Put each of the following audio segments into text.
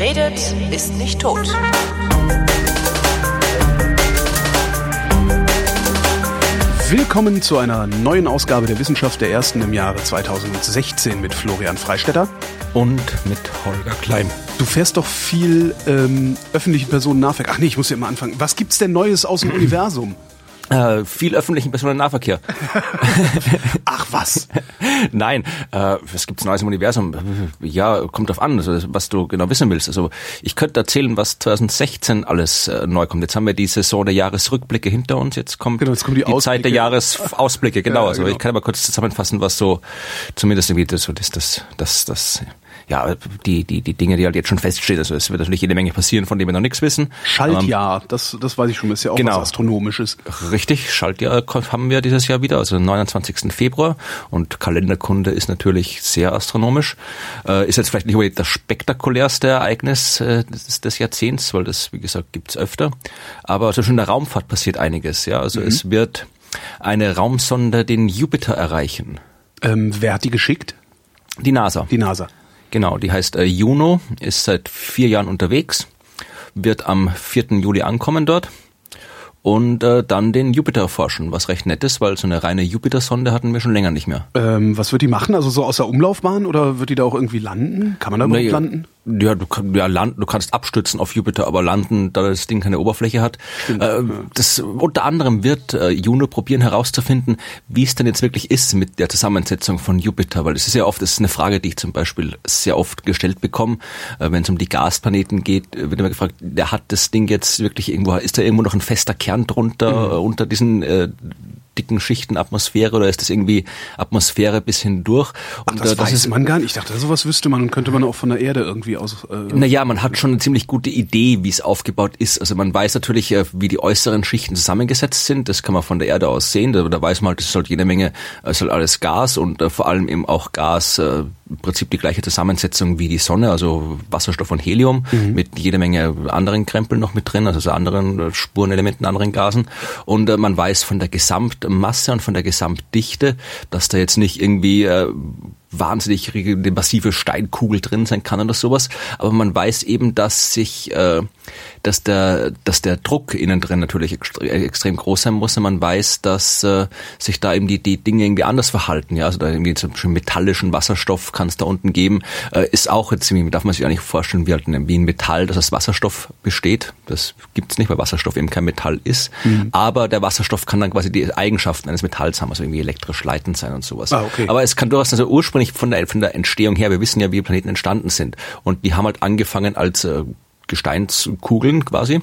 Wer redet, ist nicht tot. Willkommen zu einer neuen Ausgabe der Wissenschaft der Ersten im Jahre 2016 mit Florian Freistetter. Und mit Holger Klein. Du fährst doch viel ähm, öffentlichen Personennahverkehr. Ach nee, ich muss ja immer anfangen. Was gibt's denn Neues aus dem Universum? Äh, viel öffentlichen Personennahverkehr. Ach was? Nein, äh, was gibt's Neues im Universum? Ja, kommt drauf an, also, was du genau wissen willst. Also ich könnte erzählen, was 2016 alles äh, neu kommt. Jetzt haben wir die Saison der Jahresrückblicke hinter uns. Jetzt kommt, Genau, jetzt kommen die die Zeit der Ausblicke. Jahresausblicke. Genau. Ja, Also genau. ich kann aber kurz zusammenfassen, was so zumindest irgendwie das, so das, das, das, das ja, die, die, die Dinge, die halt jetzt schon feststehen. Also es wird natürlich jede Menge passieren, von denen wir noch nichts wissen. Schaltjahr, das, das weiß ich schon, ist ja auch Genau. was Astronomisches. Richtig, Schaltjahr haben wir dieses Jahr wieder, also den 29. Februar. Und Kalenderkunde ist natürlich sehr astronomisch. Äh, ist jetzt vielleicht nicht unbedingt das spektakulärste Ereignis äh, des, des Jahrzehnts, weil das, wie gesagt, gibt's öfter. Aber also schon in der Raumfahrt passiert einiges. Ja, Also es wird eine Raumsonde den Jupiter erreichen. Ähm, wer hat die geschickt? Die NASA. Die NASA. Genau, die heißt äh, Juno, ist seit vier Jahren unterwegs, wird am 4. Juli ankommen dort und äh, dann den Jupiter erforschen, was recht nett ist, weil so eine reine Jupiter-Sonde hatten wir schon länger nicht mehr. Ähm, was wird die machen? Also so aus der Umlaufbahn oder wird die da auch irgendwie landen? Kann man da überhaupt Nee, landen? Ja, du, kann- ja, landen, du kannst abstürzen auf Jupiter, aber landen, da das Ding keine Oberfläche hat. Äh, das, unter anderem wird äh, Juno probieren herauszufinden, wie es denn jetzt wirklich ist mit der Zusammensetzung von Jupiter, weil es ist ja oft, das ist eine Frage, die ich zum Beispiel sehr oft gestellt bekomme, äh, wenn es um die Gasplaneten geht, äh, wird immer gefragt, der hat das Ding jetzt wirklich irgendwo, ist da irgendwo noch ein fester Kern drunter, äh, unter diesen äh, dicken Schichten Atmosphäre oder ist das irgendwie Atmosphäre bis hindurch? Ach, das, äh, weiß ist, man gar nicht. Ich dachte, sowas wüsste man und könnte man auch von der Erde irgendwie aus. Äh, Naja, man hat schon eine ziemlich gute Idee, wie es aufgebaut ist. Also man weiß natürlich, äh, wie die äußeren Schichten zusammengesetzt sind. Das kann man von der Erde aus sehen. Da, da weiß man halt, das ist halt jede Menge, es ist halt alles Gas und äh, vor allem eben auch Gas, äh, im Prinzip die gleiche Zusammensetzung wie die Sonne, also Wasserstoff und Helium mit jede Menge anderen Krempeln noch mit drin, also so anderen äh, Spurenelementen, anderen Gasen. Und äh, man weiß von der Gesamtmasse und von der Gesamtdichte, dass da jetzt nicht irgendwie äh, wahnsinnig eine massive Steinkugel drin sein kann oder sowas. Aber man weiß eben, dass sich, äh, dass der, dass der Druck innen drin natürlich extre extrem groß sein muss. Und man weiß, dass äh, sich da eben die, die Dinge irgendwie anders verhalten. Ja, also da irgendwie zum Beispiel metallischen Wasserstoff kann es da unten geben. Äh, ist auch jetzt irgendwie, darf man sich eigentlich vorstellen, wie halt ein, wie ein Metall, das aus Wasserstoff besteht. Das gibt's nicht, weil Wasserstoff eben kein Metall ist. Aber der Wasserstoff kann dann quasi die Eigenschaften eines Metalls haben, also irgendwie elektrisch leitend sein und sowas. Ah, okay. Aber es kann durchaus, also ursprünglich von der, von der Entstehung her, wir wissen ja, wie Planeten entstanden sind. Und die haben halt angefangen als äh, Gesteinskugeln quasi.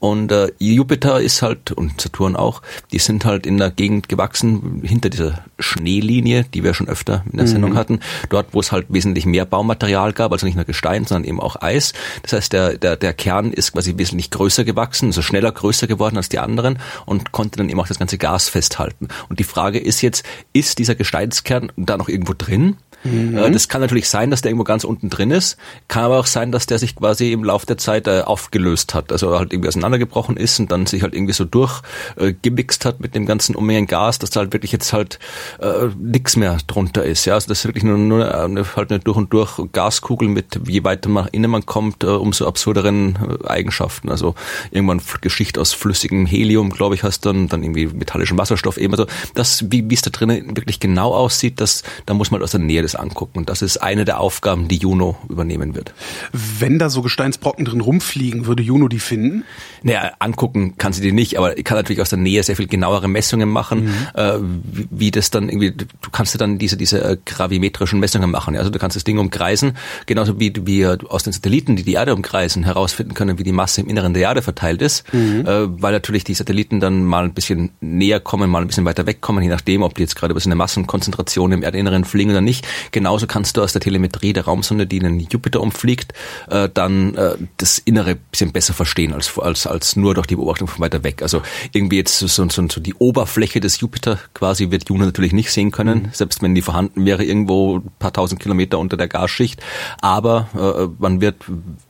Und äh, Jupiter ist halt, und Saturn auch, die sind halt in der Gegend gewachsen, hinter dieser Schneelinie, die wir schon öfter in der Sendung hatten. Dort, wo es halt wesentlich mehr Baumaterial gab, also nicht nur Gestein, sondern eben auch Eis. Das heißt, der, der, der Kern ist quasi wesentlich größer gewachsen, also schneller größer geworden als die anderen und konnte dann eben auch das ganze Gas festhalten. Und die Frage ist jetzt, ist dieser Gesteinskern da noch irgendwo drin? Äh, Das kann natürlich sein, dass der irgendwo ganz unten drin ist, kann aber auch sein, dass der sich quasi im Laufe der Zeit äh, aufgelöst hat, also halt irgendwie auseinandergebrochen ist und dann sich halt irgendwie so durchgemixt äh, hat mit dem ganzen Unmengen Gas, dass da halt wirklich jetzt halt äh, nichts mehr drunter ist. Ja, also das ist wirklich nur, nur eine, halt eine durch und durch Gaskugel mit je weiter man innen man kommt, äh, umso absurderen äh, Eigenschaften. Also irgendwann Geschichte aus flüssigem Helium, glaube ich, hast dann dann irgendwie metallischen Wasserstoff eben. Also das, wie wie es da drinnen wirklich genau aussieht, das da muss man aus der Nähe das angucken. Und das ist eine der Aufgaben, die Juno übernehmen wird. wenn da so Gesteinsbrocken drin rumfliegen, würde Juno die finden? Naja, angucken kann sie die nicht, aber ich kann natürlich aus der Nähe sehr viel genauere Messungen machen, äh, wie, wie das dann irgendwie, du kannst ja dann diese, diese äh, gravimetrischen Messungen machen. Ja? Also du kannst das Ding umkreisen, genauso wie wir aus den Satelliten, die die Erde umkreisen, herausfinden können, wie die Masse im Inneren der Erde verteilt ist, äh, weil natürlich die Satelliten dann mal ein bisschen näher kommen, mal ein bisschen weiter wegkommen, je nachdem, ob die jetzt gerade über so eine Massenkonzentration im Erdinneren fliegen oder nicht. Genauso kannst du aus der Telemetrie der Raumsonde, die den Jupiter umfliegt, äh, dann äh, das Innere ein bisschen besser verstehen als, als, als nur durch die Beobachtung von weiter weg. Also irgendwie jetzt so, so, so die Oberfläche des Jupiter quasi wird Juno natürlich nicht sehen können, selbst wenn die vorhanden wäre, irgendwo ein paar tausend Kilometer unter der Gasschicht. Aber äh, man wird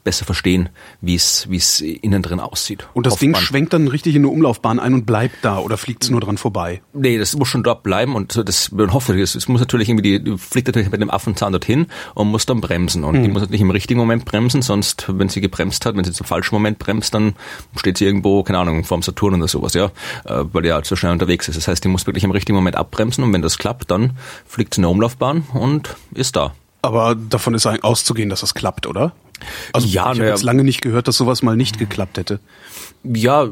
besser verstehen, wie es wie es innen drin aussieht. Und das Ding schwenkt dann richtig in eine Umlaufbahn ein und bleibt da oder fliegt es nur dran vorbei? Nee, das muss schon dort bleiben und so, das man hofft, es es muss natürlich irgendwie die fliegt natürlich mit, dem Affenzahn dorthin und muss dann bremsen. Und mhm. die muss nicht im richtigen Moment bremsen, sonst, wenn sie gebremst hat, wenn sie zum falschen Moment bremst, dann steht sie irgendwo, keine Ahnung, vorm Saturn oder sowas, ja, äh, weil die halt so schnell unterwegs ist. Das heißt, die muss wirklich im richtigen Moment abbremsen und wenn das klappt, dann fliegt sie in eine Umlaufbahn und ist da. Aber davon ist auszugehen, dass das klappt, oder? Also ja, ich habe jetzt lange nicht gehört, dass sowas mal nicht geklappt hätte. Ja,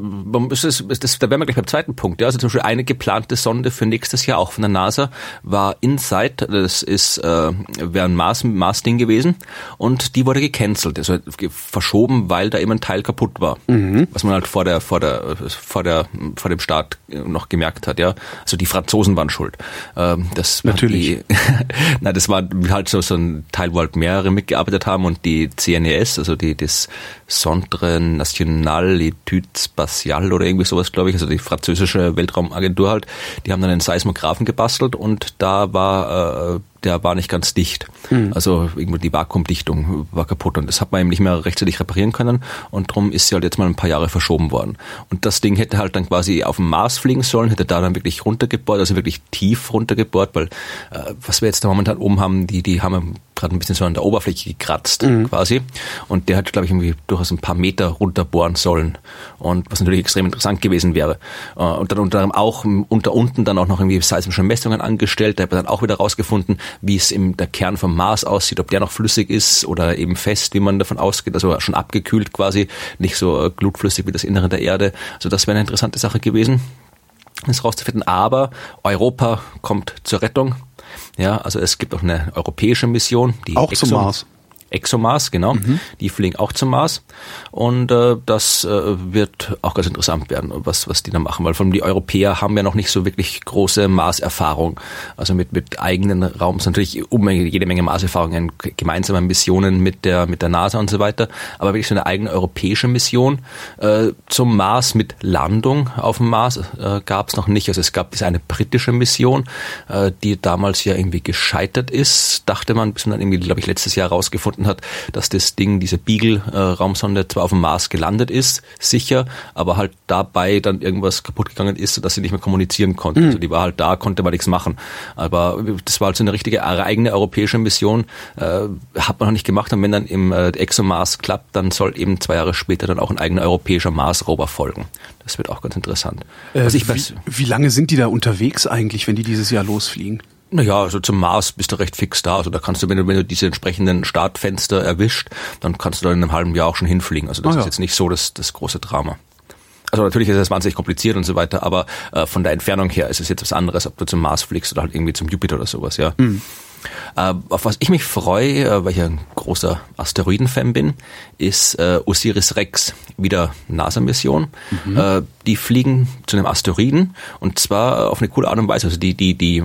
es ist, das, da wären wir gleich beim zweiten Punkt. Ja. Also zum Beispiel eine geplante Sonde für nächstes Jahr, auch von der NASA, war InSight. Das ist äh, wäre ein Mars, Mars-Ding gewesen. Und die wurde gecancelt, also verschoben, weil da eben ein Teil kaputt war. Mhm. Was man halt vor der, vor der, vor der, vor dem Start noch gemerkt hat. Ja, Also die Franzosen waren schuld. Ähm, das Natürlich. Die, na, das war halt so, so ein Teil, wo halt mehrere mitgearbeitet haben und die CNES, also die, das Centre National Etude Spatial oder irgendwie sowas, glaube ich, also die französische Weltraumagentur halt, die haben dann einen Seismographen gebastelt und da war äh, der war nicht ganz dicht. Mhm. Also irgendwie die Vakuumdichtung war kaputt und das hat man eben nicht mehr rechtzeitig reparieren können und darum ist sie halt jetzt mal ein paar Jahre verschoben worden. Und das Ding hätte halt dann quasi auf dem Mars fliegen sollen, hätte da dann wirklich runtergebohrt, also wirklich tief runtergebohrt, weil äh, was wir jetzt da momentan oben haben, die, die haben gerade ein bisschen so an der Oberfläche gekratzt mhm. quasi und der hat, glaube ich, irgendwie durchaus ein paar Meter runterbohren sollen und was natürlich extrem interessant gewesen wäre. Äh, und dann unter anderem auch unter unten dann auch noch irgendwie seismische Messungen angestellt, da hat man dann auch wieder rausgefunden, wie es im der Kern vom Mars aussieht, ob der noch flüssig ist oder eben fest, wie man davon ausgeht, also schon abgekühlt quasi, nicht so äh, glutflüssig wie das Innere der Erde. Also das wäre eine interessante Sache gewesen, das rauszufinden. Aber Europa kommt zur Rettung. Ja, also es gibt auch eine europäische Mission, die auch Exo zum Mars. ExoMars, genau. Mhm. Die fliegen auch zum Mars. Und äh, das äh, wird auch ganz interessant werden, was, was die da machen. Weil von die Europäer haben ja noch nicht so wirklich große Marserfahrung. Also mit, mit eigenen Raums natürlich um jede Menge Marserfahrungen, gemeinsame Missionen mit der, mit der NASA und so weiter. Aber wirklich so eine eigene europäische Mission äh, zum Mars mit Landung auf dem Mars äh, gab es noch nicht. Also es gab diese eine britische Mission, äh, die damals ja irgendwie gescheitert ist, dachte man, bis man dann irgendwie, glaube ich, letztes Jahr rausgefunden herausgefunden hat, dass das Ding, diese Beagle-Raumsonde zwar auf dem Mars gelandet ist, sicher, aber halt dabei dann irgendwas kaputt gegangen ist, sodass sie nicht mehr kommunizieren konnte. Mhm. Also die war halt da, konnte man nichts machen. Aber das war halt so eine richtige eigene europäische Mission, äh, hat man noch nicht gemacht. Und wenn dann im äh, ExoMars klappt, dann soll eben zwei Jahre später dann auch ein eigener europäischer Mars-Rover folgen. Das wird auch ganz interessant. Äh, wie, wie lange sind die da unterwegs eigentlich, wenn die dieses Jahr losfliegen? Naja, also zum Mars bist du recht fix da. Also da kannst du, wenn du, wenn du diese entsprechenden Startfenster erwischt, dann kannst du da in einem halben Jahr auch schon hinfliegen. Also das ah, ja. ist jetzt nicht so das, das große Drama. Also natürlich ist es wahnsinnig kompliziert und so weiter, aber äh, von der Entfernung her ist es jetzt was anderes, ob du zum Mars fliegst oder halt irgendwie zum Jupiter oder sowas, ja. Mhm. Äh, auf was ich mich freue, äh, weil ich ein großer Asteroiden-Fan bin, ist äh, Osiris Rex, wieder NASA-Mission. Mhm. Äh, die fliegen zu einem Asteroiden und zwar auf eine coole Art und Weise. Also die, die, die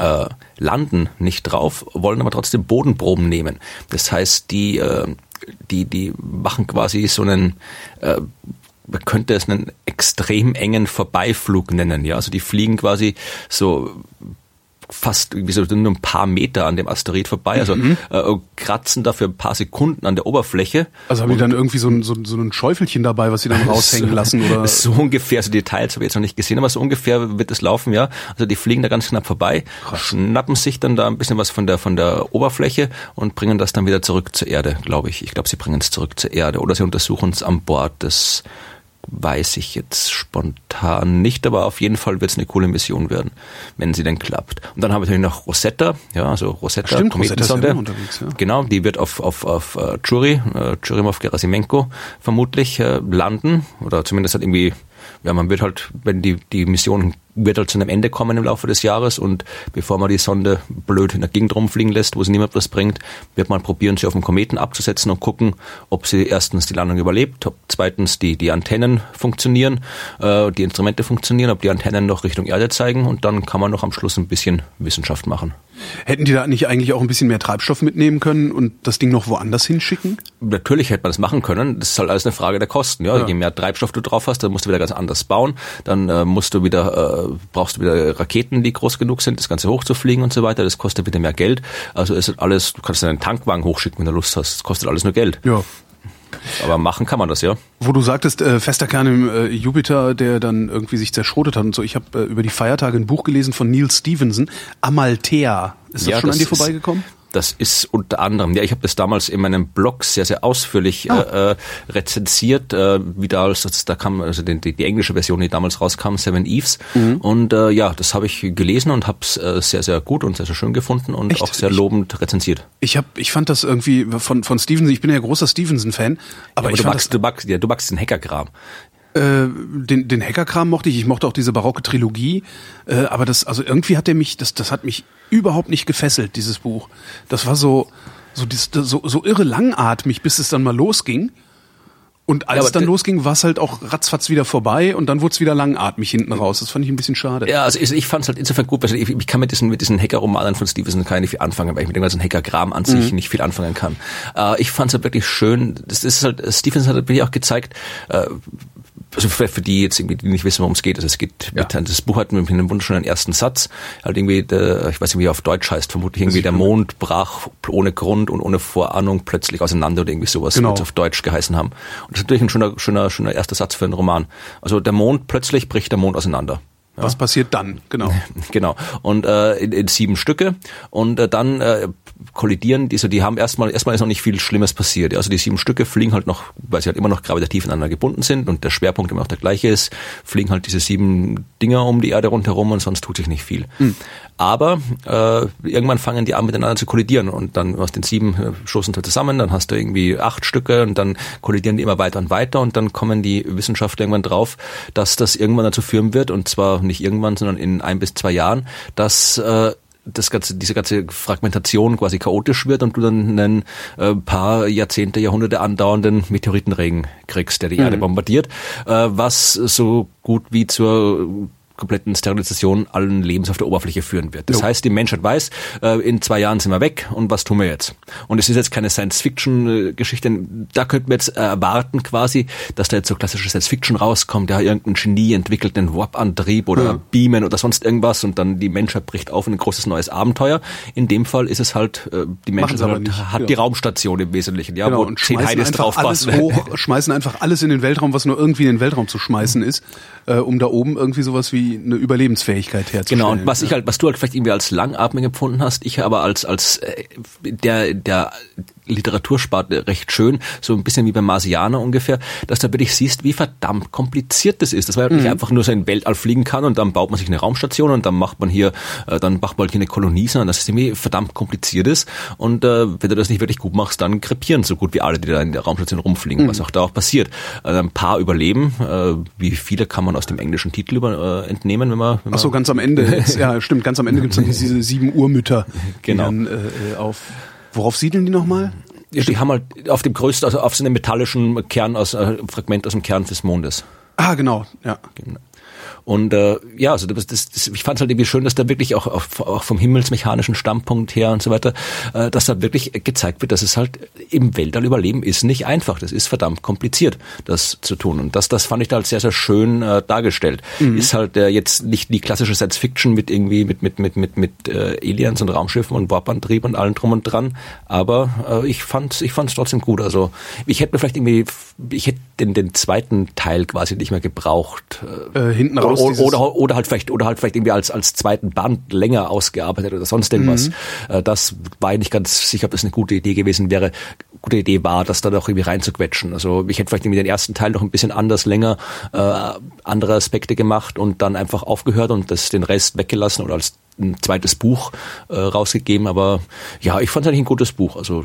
äh, landen nicht drauf, wollen aber trotzdem Bodenproben nehmen. Das heißt, die, äh, die, die machen quasi so einen äh, man könnte es einen extrem engen Vorbeiflug nennen, ja. Also die fliegen quasi so fast irgendwie so nur ein paar Meter an dem Asteroid vorbei, also mhm. äh, kratzen dafür ein paar Sekunden an der Oberfläche. Also haben die dann irgendwie so ein, so, so ein Schäufelchen dabei, was sie dann raushängen lassen? Oder? So ungefähr, so Details habe ich jetzt noch nicht gesehen, aber so ungefähr wird es laufen, ja. Also die fliegen da ganz knapp vorbei, Krass. schnappen sich dann da ein bisschen was von der, von der Oberfläche und bringen das dann wieder zurück zur Erde, glaube ich. Ich glaube, sie bringen es zurück zur Erde oder sie untersuchen es an Bord des weiß ich jetzt spontan nicht, aber auf jeden Fall wird es eine coole Mission werden, wenn sie denn klappt. Und dann haben wir natürlich noch Rosetta, ja, also Rosetta, Stimmt, Kometensonde. Rosetta unterwegs, ja. Genau, die wird auf, auf, auf uh, Churi, uh, Churimov-Gerasimenko vermutlich uh, landen oder zumindest hat irgendwie ja, man wird halt, wenn die, die Mission wird halt zu einem Ende kommen im Laufe des Jahres und bevor man die Sonde blöd in der Gegend rumfliegen lässt, wo sie niemand was bringt, wird man probieren, sie auf den Kometen abzusetzen und gucken, ob sie erstens die Landung überlebt, ob zweitens die, die Antennen funktionieren, äh, die Instrumente funktionieren, ob die Antennen noch Richtung Erde zeigen und dann kann man noch am Schluss ein bisschen Wissenschaft machen. Hätten die da nicht eigentlich auch ein bisschen mehr Treibstoff mitnehmen können und das Ding noch woanders hinschicken? Natürlich hätte man das machen können. Das ist halt alles eine Frage der Kosten. Ja? ja. Je mehr Treibstoff du drauf hast, dann musst du wieder ganz anders bauen. Dann äh, musst du wieder, äh, brauchst du wieder Raketen, die groß genug sind, das Ganze hochzufliegen und so weiter. Das kostet wieder mehr Geld. Also ist alles, du kannst einen Tankwagen hochschicken, wenn du Lust hast. Das kostet alles nur Geld. Ja. Aber machen kann man das, ja. Wo du sagtest, äh, fester Kern im äh, Jupiter, der dann irgendwie sich zerschrotet hat und so. Ich habe äh, über die Feiertage ein Buch gelesen von Neil Stevenson, Amalthea. Ist das Ja, schon das an dir ist- vorbeigekommen? Das ist unter anderem, ja, ich habe das damals in meinem Blog sehr, sehr ausführlich Ah. äh, äh, rezensiert, äh, wieder als das, da kam also die, die, die englische Version, die damals rauskam, Seven Eves. Mhm. Und äh, ja, das habe ich gelesen und habe es äh, sehr, sehr gut und sehr, sehr schön gefunden und Echt? auch sehr lobend rezensiert. Ich hab, ich fand das irgendwie von von Stevenson. Ich bin ja großer Stevenson-Fan, aber, Aber ich du magst, du magst, ja, du magst den Hackerkram. Äh, den, den Hackerkram mochte ich. Ich mochte auch diese barocke Trilogie. Äh, aber das, also irgendwie hat der mich, das, das hat mich überhaupt nicht gefesselt, dieses Buch. Das war so, so, dies- so, so irre langatmig, bis es dann mal losging. Und als Ja, es dann losging, war es halt auch ratzfatz wieder vorbei und dann wurde es wieder langatmig hinten raus. Das fand ich ein bisschen schade. Ja, also ich, ich fand es halt insofern gut, weil ich, ich kann mit diesen, mit diesen Hacker-Romanen von Stevenson nicht viel anfangen, weil ich mit dem ganzen Hacker-Kram an sich nicht viel anfangen kann. Äh, ich fand es halt wirklich schön, das ist halt, Stevenson hat wirklich auch gezeigt, äh, also für, für die jetzt irgendwie, die nicht wissen, worum es geht, also es geht Ja. mit, das Buch hat mit einem wunderschönen ersten Satz, halt irgendwie, der, ich weiß nicht, wie er auf Deutsch heißt, vermutlich irgendwie der Mond brach ohne Grund und ohne Vorahnung plötzlich auseinander oder irgendwie sowas, Genau. wird's auf Deutsch geheißen haben. Und das ist natürlich ein schöner, schöner, schöner erster Satz für einen Roman. Also der Mond, plötzlich bricht der Mond auseinander. Was passiert dann? Genau. Genau. Und äh, in, in sieben Stücke. Und äh, dann äh, kollidieren diese, die haben erstmal, erstmal ist noch nicht viel Schlimmes passiert. Also die sieben Stücke fliegen halt noch, weil sie halt immer noch gravitativ ineinander gebunden sind und der Schwerpunkt immer noch der gleiche ist, fliegen halt diese sieben Dinger um die Erde rundherum und sonst tut sich nicht viel. Aber äh, irgendwann fangen die an miteinander zu kollidieren und dann aus den sieben äh, stoßen sie zusammen, dann hast du irgendwie acht Stücke und dann kollidieren die immer weiter und weiter und dann kommen die Wissenschaftler irgendwann drauf, dass das irgendwann dazu führen wird und zwar nicht irgendwann, sondern in ein bis zwei Jahren, dass äh, das ganze, diese ganze Fragmentation quasi chaotisch wird und du dann einen äh, paar Jahrzehnte, Jahrhunderte andauernden Meteoritenregen kriegst, der die Erde bombardiert, äh, was so gut wie zur kompletten Sterilisation allen Lebens auf der Oberfläche führen wird. Das Jo. heißt, die Menschheit weiß, äh, in zwei Jahren sind wir weg und was tun wir jetzt? Und es ist jetzt keine Science-Fiction-Geschichte, da könnten wir jetzt erwarten quasi, dass da jetzt so klassische Science-Fiction rauskommt, ja, irgendein Genie entwickelt einen Warp-Antrieb oder Ja. Beamen oder sonst irgendwas und dann die Menschheit bricht auf in ein großes neues Abenteuer. In dem Fall ist es halt, äh, die Menschheit halt, hat ja. die Raumstation im Wesentlichen, ja, Genau, wo und zehn Heides draufpassen. hoch, schmeißen einfach alles in den Weltraum, was nur irgendwie in den Weltraum zu schmeißen ist, äh, um da oben irgendwie sowas wie eine Überlebensfähigkeit herzustellen. Genau, und was ja. ich halt, was du halt vielleicht irgendwie als langatmig empfunden hast, ich aber als, als äh, der, der Literatursparte recht schön, so ein bisschen wie beim Marsianer ungefähr, dass du wirklich siehst, wie verdammt kompliziert das ist. Dass man halt nicht Mhm. einfach nur so in den Weltall fliegen kann und dann baut man sich eine Raumstation und dann macht man hier, äh, dann macht man halt hier eine Kolonie, sondern dass es irgendwie verdammt kompliziert ist. Und äh, wenn du das nicht wirklich gut machst, dann krepieren so gut wie alle, die da in der Raumstation rumfliegen, was auch da auch passiert. Äh, ein paar überleben, äh, wie viele kann man aus dem englischen Titel über, äh, entnehmen, wenn man, wenn Ach so, ganz am Ende. Ja, stimmt. Ganz am Ende gibt's dann diese sieben Urmütter. Genau. Dann, äh, auf. Worauf siedeln die nochmal? Ja, die haben halt auf dem größten, also auf so einem metallischen Kern aus äh, Fragment aus dem Kern des Mondes. Ah, genau. Ja. Und äh, ja, also das, das, das, ich fand es halt irgendwie schön, dass da wirklich auch, auch, auch vom himmelsmechanischen Standpunkt her und so weiter, äh, dass da wirklich gezeigt wird, dass es halt im Weltall überleben ist nicht einfach. Das ist verdammt kompliziert, das zu tun. Und das, das fand ich da halt sehr, sehr schön äh, dargestellt. Ist halt äh, jetzt nicht die klassische Science Fiction mit irgendwie mit mit mit mit mit äh, Aliens und Raumschiffen und Warpantrieb und allem drum und dran. Aber äh, ich fand ich fand es trotzdem gut. Also ich hätte mir vielleicht irgendwie ich hätte den, den zweiten Teil quasi nicht mehr gebraucht. Äh, hinten Oder, raus. oder, oder, oder halt vielleicht, oder halt vielleicht irgendwie als, als zweiten Band länger ausgearbeitet oder sonst irgendwas. Mhm. Äh, Das war ich nicht ganz sicher, ob das eine gute Idee gewesen wäre. Gute Idee war, das da doch irgendwie reinzuquetschen. Also ich hätte vielleicht irgendwie den ersten Teil noch ein bisschen anders, länger, äh, andere Aspekte gemacht und dann einfach aufgehört und das den Rest weggelassen oder als ein zweites Buch äh, rausgegeben. Aber ja, ich fand es eigentlich ein gutes Buch. Also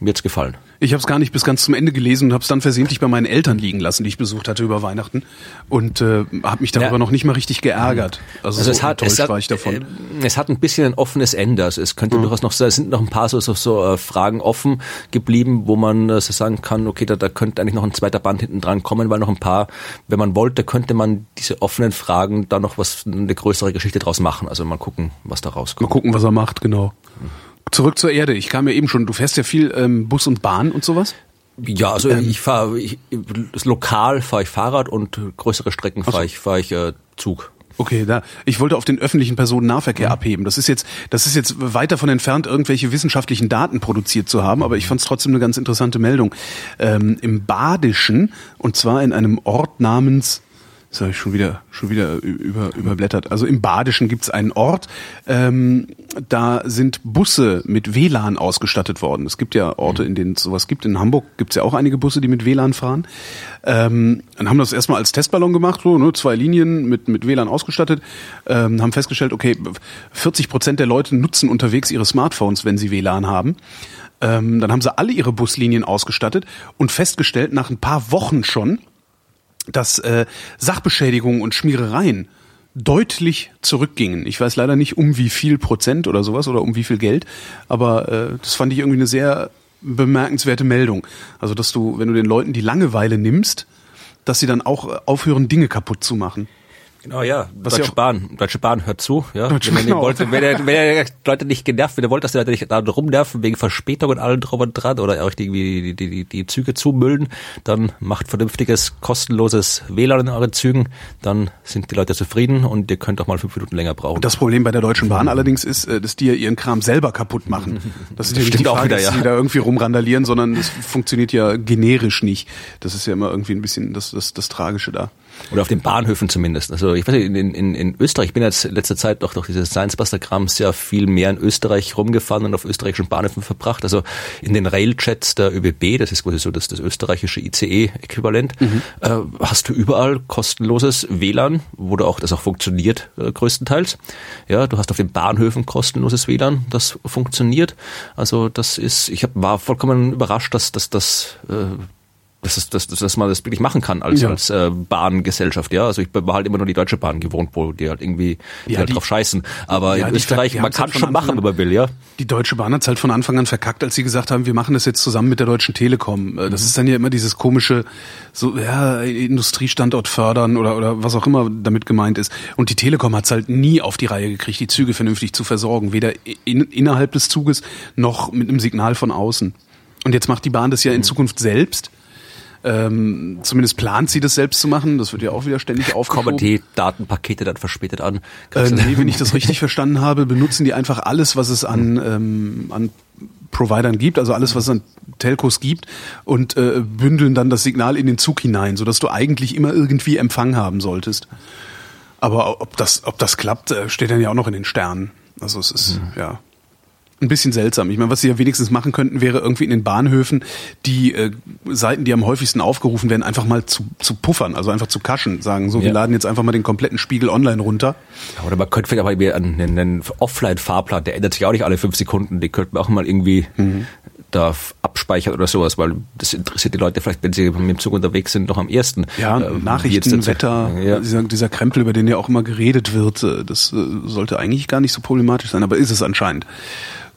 mir hat's gefallen. Ich habe es gar nicht bis ganz zum Ende gelesen und habe es dann versehentlich bei meinen Eltern liegen lassen, die ich besucht hatte über Weihnachten und äh, habe mich darüber Ja. noch nicht mal richtig geärgert. Also, Also so es hat, es hat, war ich davon. äh, es hat ein bisschen ein offenes Ende. Also es könnte durchaus noch, es sind noch ein paar so, so, so äh, Fragen offen geblieben, wo man äh, so sagen kann, okay, da, da könnte eigentlich noch ein zweiter Band hinten dran kommen, weil noch ein paar, wenn man wollte, könnte man diese offenen Fragen da noch was, eine größere Geschichte draus machen. Also mal gucken, was da Mal rauskommt. gucken, was er macht, genau. Zurück zur Erde. Ich kam ja eben schon, du fährst ja viel ähm, Bus und Bahn und sowas. Ja, also Ähm. ich fahre, lokal fahre ich Fahrrad und größere Strecken fahre ich, fahre ich äh, Zug. Okay, da ich wollte auf den öffentlichen Personennahverkehr mhm. abheben. Das ist jetzt das ist jetzt weit davon entfernt, irgendwelche wissenschaftlichen Daten produziert zu haben, aber ich fand es trotzdem eine ganz interessante Meldung. Ähm, Im Badischen und zwar in einem Ort namens das habe ich schon wieder schon wieder über, überblättert. Also im Badischen gibt's einen Ort, ähm, da sind Busse mit WLAN ausgestattet worden. Es gibt ja Orte, in denen es sowas gibt. In Hamburg gibt's ja auch einige Busse, die mit WLAN fahren. Ähm, dann haben das erstmal als Testballon gemacht, so ne, zwei Linien mit mit WLAN ausgestattet, ähm, haben festgestellt, okay, 40 Prozent der Leute nutzen unterwegs ihre Smartphones, wenn sie WLAN haben. Ähm, dann haben sie alle ihre Buslinien ausgestattet und festgestellt, nach ein paar Wochen schon, dass äh, Sachbeschädigungen und Schmierereien deutlich zurückgingen. Ich weiß leider nicht um wie viel Prozent oder sowas oder um wie viel Geld, aber äh, das fand ich irgendwie eine sehr bemerkenswerte Meldung. Also dass du, wenn du den Leuten die Langeweile nimmst, dass sie dann auch aufhören, Dinge kaputt zu machen. Genau, ja. Was Deutsche Bahn. Deutsche Bahn hört zu. Ja. Deutsche, wenn, genau. wollte, wenn, er, wenn er Leute nicht genervt, wenn er wollte, dass die Leute nicht da rumnerven wegen Verspätung und allem drum und dran oder auch irgendwie die, die, die, die Züge zumüllen, dann macht vernünftiges, kostenloses WLAN in euren Zügen, dann sind die Leute zufrieden und ihr könnt auch mal fünf Minuten länger brauchen. Das Problem bei der Deutschen Bahn allerdings ist, äh, dass die ihren Kram selber kaputt machen. Das ist ja nicht die Frage, auch wieder, ja. dass sie da irgendwie rumrandalieren, sondern das funktioniert ja generisch nicht. Das ist ja immer irgendwie ein bisschen das, das, das Tragische da. Oder auf den Bahnhöfen zumindest. Also ich weiß nicht, in, in, in Österreich, ich bin jetzt in letzter Zeit doch durch dieses Science-Buster-Gramm sehr viel mehr in Österreich rumgefahren und auf österreichischen Bahnhöfen verbracht. Also in den Railchats der ÖBB, das ist quasi so das, das österreichische ICE-Äquivalent, mhm. äh, hast du überall kostenloses WLAN, wo du auch das auch funktioniert äh, größtenteils. Ja, du hast auf den Bahnhöfen kostenloses WLAN, das funktioniert. Also das ist, ich hab, war vollkommen überrascht, dass, dass das äh, dass, es, dass, dass man das wirklich machen kann als, ja. als äh, Bahngesellschaft. Ja, also ich war halt immer nur die Deutsche Bahn gewohnt, wo die halt irgendwie die ja, halt die, drauf scheißen. Aber ja, in Österreich, man kann halt schon machen, wenn man will, ja. Die Deutsche Bahn hat's halt von Anfang an verkackt, als sie gesagt haben, wir machen das jetzt zusammen mit der Deutschen Telekom. Äh, das mhm. ist dann ja immer dieses komische, so ja Industriestandort fördern oder oder was auch immer damit gemeint ist. Und die Telekom hat's halt nie auf die Reihe gekriegt, die Züge vernünftig zu versorgen, weder in, innerhalb des Zuges noch mit einem Signal von außen. Und jetzt macht die Bahn das ja in mhm. Zukunft selbst ähm, zumindest plant sie das selbst zu machen. Das wird ja auch wieder ständig aufgeschoben. Kommen die Datenpakete dann verspätet an? Äh, nee, wenn ich das richtig verstanden habe, benutzen die einfach alles, was es an, ähm, an Providern gibt, also alles, was es an Telcos gibt, und äh, bündeln dann das Signal in den Zug hinein, sodass du eigentlich immer irgendwie Empfang haben solltest. Aber ob das, ob das klappt, äh, steht dann ja auch noch in den Sternen. Also es ist, mhm. ja ein bisschen seltsam. Ich meine, was sie ja wenigstens machen könnten, wäre irgendwie in den Bahnhöfen die äh, Seiten, die am häufigsten aufgerufen werden, einfach mal zu, zu puffern, also einfach zu kaschen, sagen, so, ja. wir laden jetzt einfach mal den kompletten Spiegel online runter. Ja, oder man könnte vielleicht aber einen, einen Offline-Fahrplan, der ändert sich auch nicht alle fünf Sekunden, die könnten wir auch mal irgendwie mhm. da abspeichern oder sowas, weil das interessiert die Leute vielleicht, wenn sie mit dem Zug unterwegs sind, noch am ersten. Ja, äh, Nachrichten, Wetter, ja. Dieser, dieser Krempel, über den ja auch immer geredet wird, äh, das äh, sollte eigentlich gar nicht so problematisch sein, aber ist es anscheinend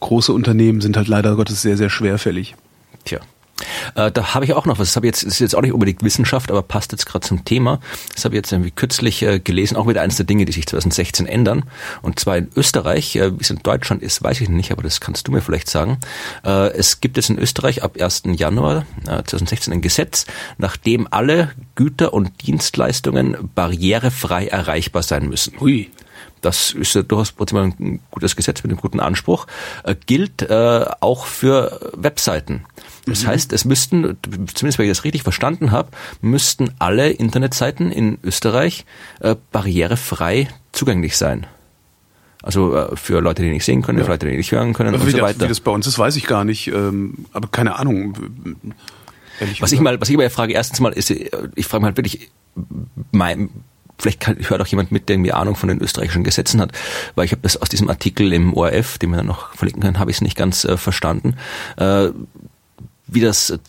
große Unternehmen sind halt leider Gottes sehr, sehr schwerfällig. Tja. Äh, da habe ich auch noch was. Das habe jetzt das ist jetzt auch nicht unbedingt Wissenschaft, aber passt jetzt gerade zum Thema. Das habe ich jetzt irgendwie kürzlich äh, gelesen, auch wieder eines der Dinge, die sich 2016 ändern. Und zwar in Österreich, äh, wie es in Deutschland ist, weiß ich nicht, aber das kannst du mir vielleicht sagen. Äh, es gibt jetzt in Österreich ab 1. Januar 2016 äh, ein Gesetz, nachdem alle Güter und Dienstleistungen barrierefrei erreichbar sein müssen. Hui das ist ja durchaus ein gutes Gesetz mit einem guten Anspruch, äh, gilt äh, auch für Webseiten. Das mhm. heißt, es müssten, zumindest wenn ich das richtig verstanden habe, müssten alle Internetseiten in Österreich äh, barrierefrei zugänglich sein. Also äh, für Leute, die nicht sehen können, ja. für Leute, die nicht hören können also und so weiter. Wie das bei uns ist, weiß ich gar nicht. Ähm, aber keine Ahnung. Was ich mal, was ich mal frage, erstens mal ist, äh, ich frage mal wirklich, mein, vielleicht kann, hört auch jemand mit, der irgendwie Ahnung von den österreichischen Gesetzen hat, weil ich habe das aus diesem Artikel im ORF, den wir dann noch verlinken können, habe ich es nicht ganz äh, verstanden, äh, wie das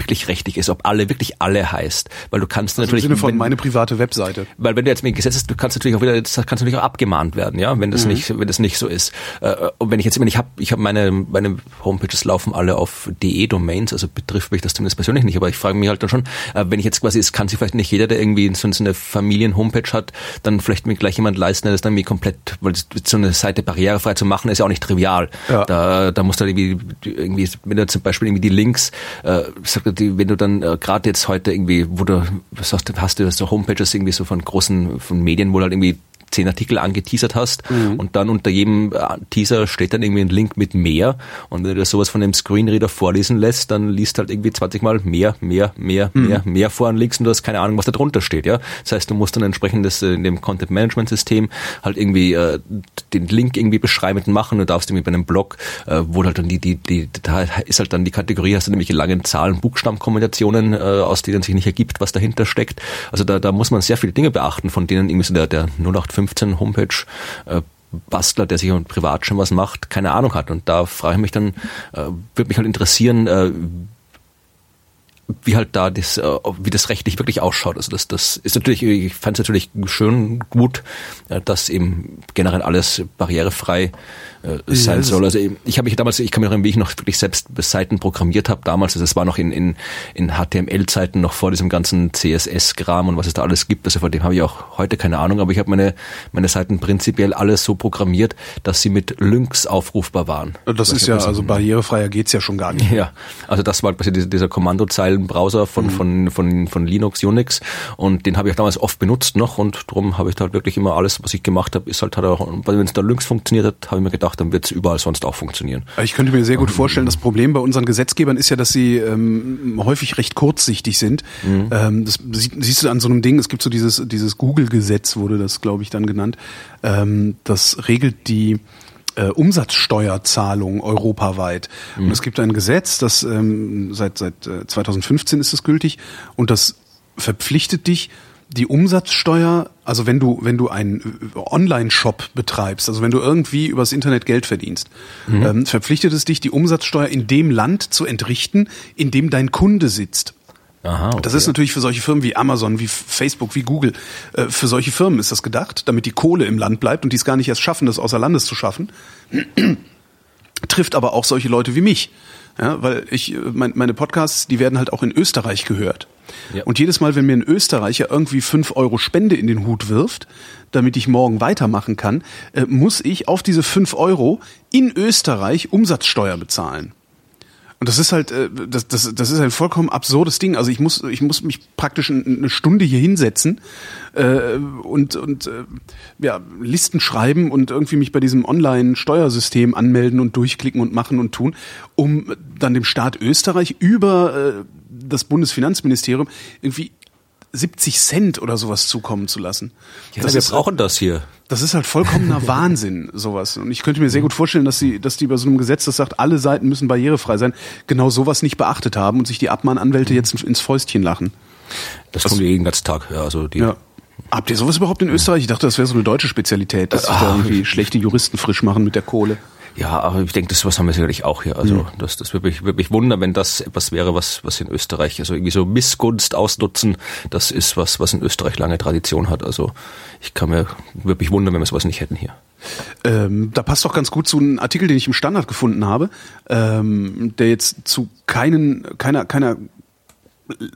wirklich rechtlich ist, ob alle wirklich alle heißt, weil du kannst also natürlich im Sinne von wenn, meine private Webseite. Weil wenn du jetzt mit Gesetz hast, du kannst natürlich auch wieder das kannst natürlich auch abgemahnt werden, ja, wenn das mhm. nicht wenn das nicht so ist. Äh, und wenn ich jetzt ich habe ich habe meine meine Homepages laufen alle auf de Domains, also betrifft mich das zumindest persönlich nicht, aber ich frage mich halt dann schon, äh, wenn ich jetzt quasi es kann sich vielleicht nicht jeder, der irgendwie so eine Familien Homepage hat, dann vielleicht mir gleich jemand leisten, der das dann irgendwie komplett, weil so eine Seite barrierefrei zu machen ist ja auch nicht trivial. Ja. Da da musst du irgendwie irgendwie wenn du zum Beispiel irgendwie die Links äh, die, wenn du dann äh, gerade jetzt heute irgendwie, wo du, was hast du, hast du so Homepages irgendwie so von großen von Medien, wo halt irgendwie zehn Artikel angeteasert hast mhm. und dann unter jedem äh, Teaser steht dann irgendwie ein Link mit mehr und wenn du sowas von dem Screenreader vorlesen lässt, dann liest halt irgendwie 20 mal mehr, mehr, mehr, mhm. mehr, mehr vor und liegst und du hast keine Ahnung, was da drunter steht, ja. Das heißt, du musst dann entsprechend das, äh, in dem Content Management System halt irgendwie äh, den Link irgendwie beschreiben und machen. Du darfst irgendwie bei einem Blog, äh, wo halt dann die, die, die, da ist halt dann die Kategorie, hast du nämlich lange Zahlen, Buchstabenkombinationen, äh, aus denen sich nicht ergibt, was dahinter steckt. Also da, da muss man sehr viele Dinge beachten, von denen irgendwie so der, der 0815 Homepage äh, Bastler, der sich privat schon was macht, keine Ahnung hat. Und da frage ich mich dann, äh, würde mich halt interessieren, äh, wie halt da das, äh, wie das rechtlich wirklich ausschaut. Also das, das ist natürlich, ich fand es natürlich schön gut, äh, dass eben generell alles barrierefrei äh, sein ja, soll. Also ich habe mich damals, ich kann mich erinnern, wie ich noch wirklich selbst Seiten programmiert habe damals. Also es war noch in, in, in HTML-Zeiten, noch vor diesem ganzen CSS-Kram und was es da alles gibt. Also vor dem habe ich auch heute keine Ahnung, aber ich habe meine, meine Seiten prinzipiell alles so programmiert, dass sie mit Links aufrufbar waren. Das ist ja, also barrierefreier geht's ja schon gar nicht. Ja, also das war quasi dieser, Kommandozeilenbrowser von, mhm. von, von, von Linux, Unix und den habe ich damals oft benutzt noch und darum habe ich da halt wirklich immer alles, was ich gemacht habe, ist halt, hat auch, wenn es da Links funktioniert hat, habe ich mir gedacht, dann wird es überall sonst auch funktionieren. Ich könnte mir sehr gut vorstellen, das Problem bei unseren Gesetzgebern ist ja, dass sie ähm, häufig recht kurzsichtig sind. Mhm. Ähm, das siehst du an so einem Ding, es gibt so dieses, dieses Google-Gesetz, wurde das, glaube ich, dann genannt. Ähm, das regelt die äh, Umsatzsteuerzahlung europaweit. Mhm. Und es gibt ein Gesetz, das ähm, seit, seit äh, 2015 ist es gültig und das verpflichtet dich, die Umsatzsteuer, also wenn du, wenn du einen Online-Shop betreibst, also wenn du irgendwie übers Internet Geld verdienst, mhm. ähm, verpflichtet es dich, die Umsatzsteuer in dem Land zu entrichten, in dem dein Kunde sitzt. Aha, okay. Das ist natürlich für solche Firmen wie Amazon, wie Facebook, wie Google, äh, für solche Firmen ist das gedacht, damit die Kohle im Land bleibt und die es gar nicht erst schaffen, das außer Landes zu schaffen. Trifft aber auch solche Leute wie mich. Ja, weil ich, mein, meine Podcasts, die werden halt auch in Österreich gehört. Ja. Und jedes Mal, wenn mir ein Österreicher irgendwie fünf Euro Spende in den Hut wirft, damit ich morgen weitermachen kann, äh, muss ich auf diese fünf Euro in Österreich Umsatzsteuer bezahlen. Und das ist halt, äh, das, das, das ist ein vollkommen absurdes Ding. Also ich muss, ich muss mich praktisch eine Stunde hier hinsetzen äh, und, und äh, ja, Listen schreiben und irgendwie mich bei diesem Online-Steuersystem anmelden und durchklicken und machen und tun, um dann dem Staat Österreich über äh, das Bundesfinanzministerium irgendwie 70 Cent oder sowas zukommen zu lassen. Ja, das wir ist, brauchen das hier. Das ist halt vollkommener Wahnsinn, sowas. Und ich könnte mir sehr gut vorstellen, dass sie, dass die bei so einem Gesetz, das sagt, alle Seiten müssen barrierefrei sein, genau sowas nicht beachtet haben und sich die Abmahnanwälte jetzt ins Fäustchen lachen. Das, das kommt jeden ganzen Tag, ja, also die. Ja. Habt ihr sowas überhaupt in Österreich? Ich dachte, das wäre so eine deutsche Spezialität, dass sich da irgendwie schlechte Juristen frisch machen mit der Kohle. Ja, aber ich denke, das was haben wir sicherlich auch hier. Also mhm. das, das würde mich, würde mich wundern, wenn das etwas wäre, was, was in Österreich, also irgendwie so Missgunst ausnutzen, das ist was, was in Österreich lange Tradition hat. Also ich kann mir wirklich wundern, wenn wir sowas nicht hätten hier. Ähm, da passt doch ganz gut zu einem Artikel, den ich im Standard gefunden habe, ähm, der jetzt zu keinen, keiner, keiner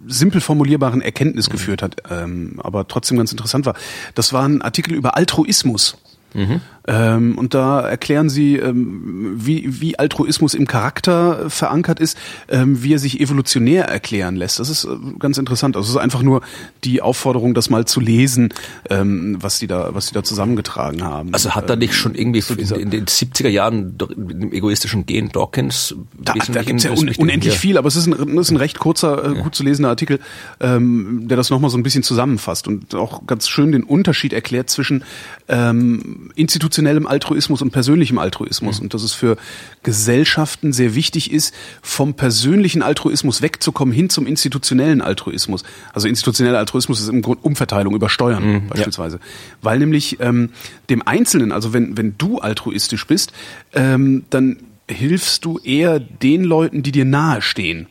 simpel formulierbaren Erkenntnis mhm. geführt hat, ähm, aber trotzdem ganz interessant war. Das war ein Artikel über Altruismus. Mhm. Ähm, und da erklären sie, ähm, wie, wie Altruismus im Charakter verankert ist, ähm, wie er sich evolutionär erklären lässt. Das ist äh, ganz interessant. Also es ist einfach nur die Aufforderung, das mal zu lesen, ähm, was die da, was die da zusammengetragen haben. Also hat er nicht schon irgendwie in, in, den 70er Jahren dem egoistischen Gen Dawkins? Da, da gibt es ja un, unendlich viel, aber es ist ein, ist ein recht kurzer, äh, gut zu lesender Artikel, ähm, der das nochmal so ein bisschen zusammenfasst und auch ganz schön den Unterschied erklärt zwischen ähm, institutionellem Altruismus und persönlichem Altruismus mhm. und dass es für Gesellschaften sehr wichtig ist, vom persönlichen Altruismus wegzukommen hin zum institutionellen Altruismus. Also institutioneller Altruismus ist im Grunde Umverteilung über Steuern mhm, beispielsweise, ja. weil nämlich ähm, dem Einzelnen, also wenn wenn du altruistisch bist, ähm, dann hilfst du eher den Leuten, die dir nahestehen.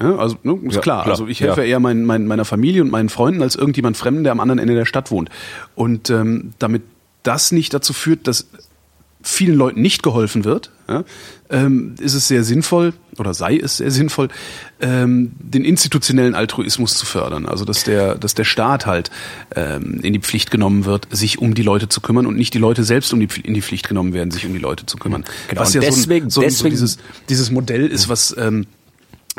Ja, also ne, ist ja, klar. klar. Also ich helfe ja. eher mein, mein, meiner Familie und meinen Freunden als irgendjemand Fremden, der am anderen Ende der Stadt wohnt. Und ähm, damit das nicht dazu führt, dass vielen Leuten nicht geholfen wird, ja, ähm, ist es sehr sinnvoll oder sei es sehr sinnvoll, ähm, den institutionellen Altruismus zu fördern. Also dass der, dass der Staat halt ähm, in die Pflicht genommen wird, sich um die Leute zu kümmern und nicht die Leute selbst um die, in die Pflicht genommen werden, sich um die Leute zu kümmern. Genau. Was ja deswegen, so, ein, so, deswegen, so dieses, dieses Modell ist, was ähm,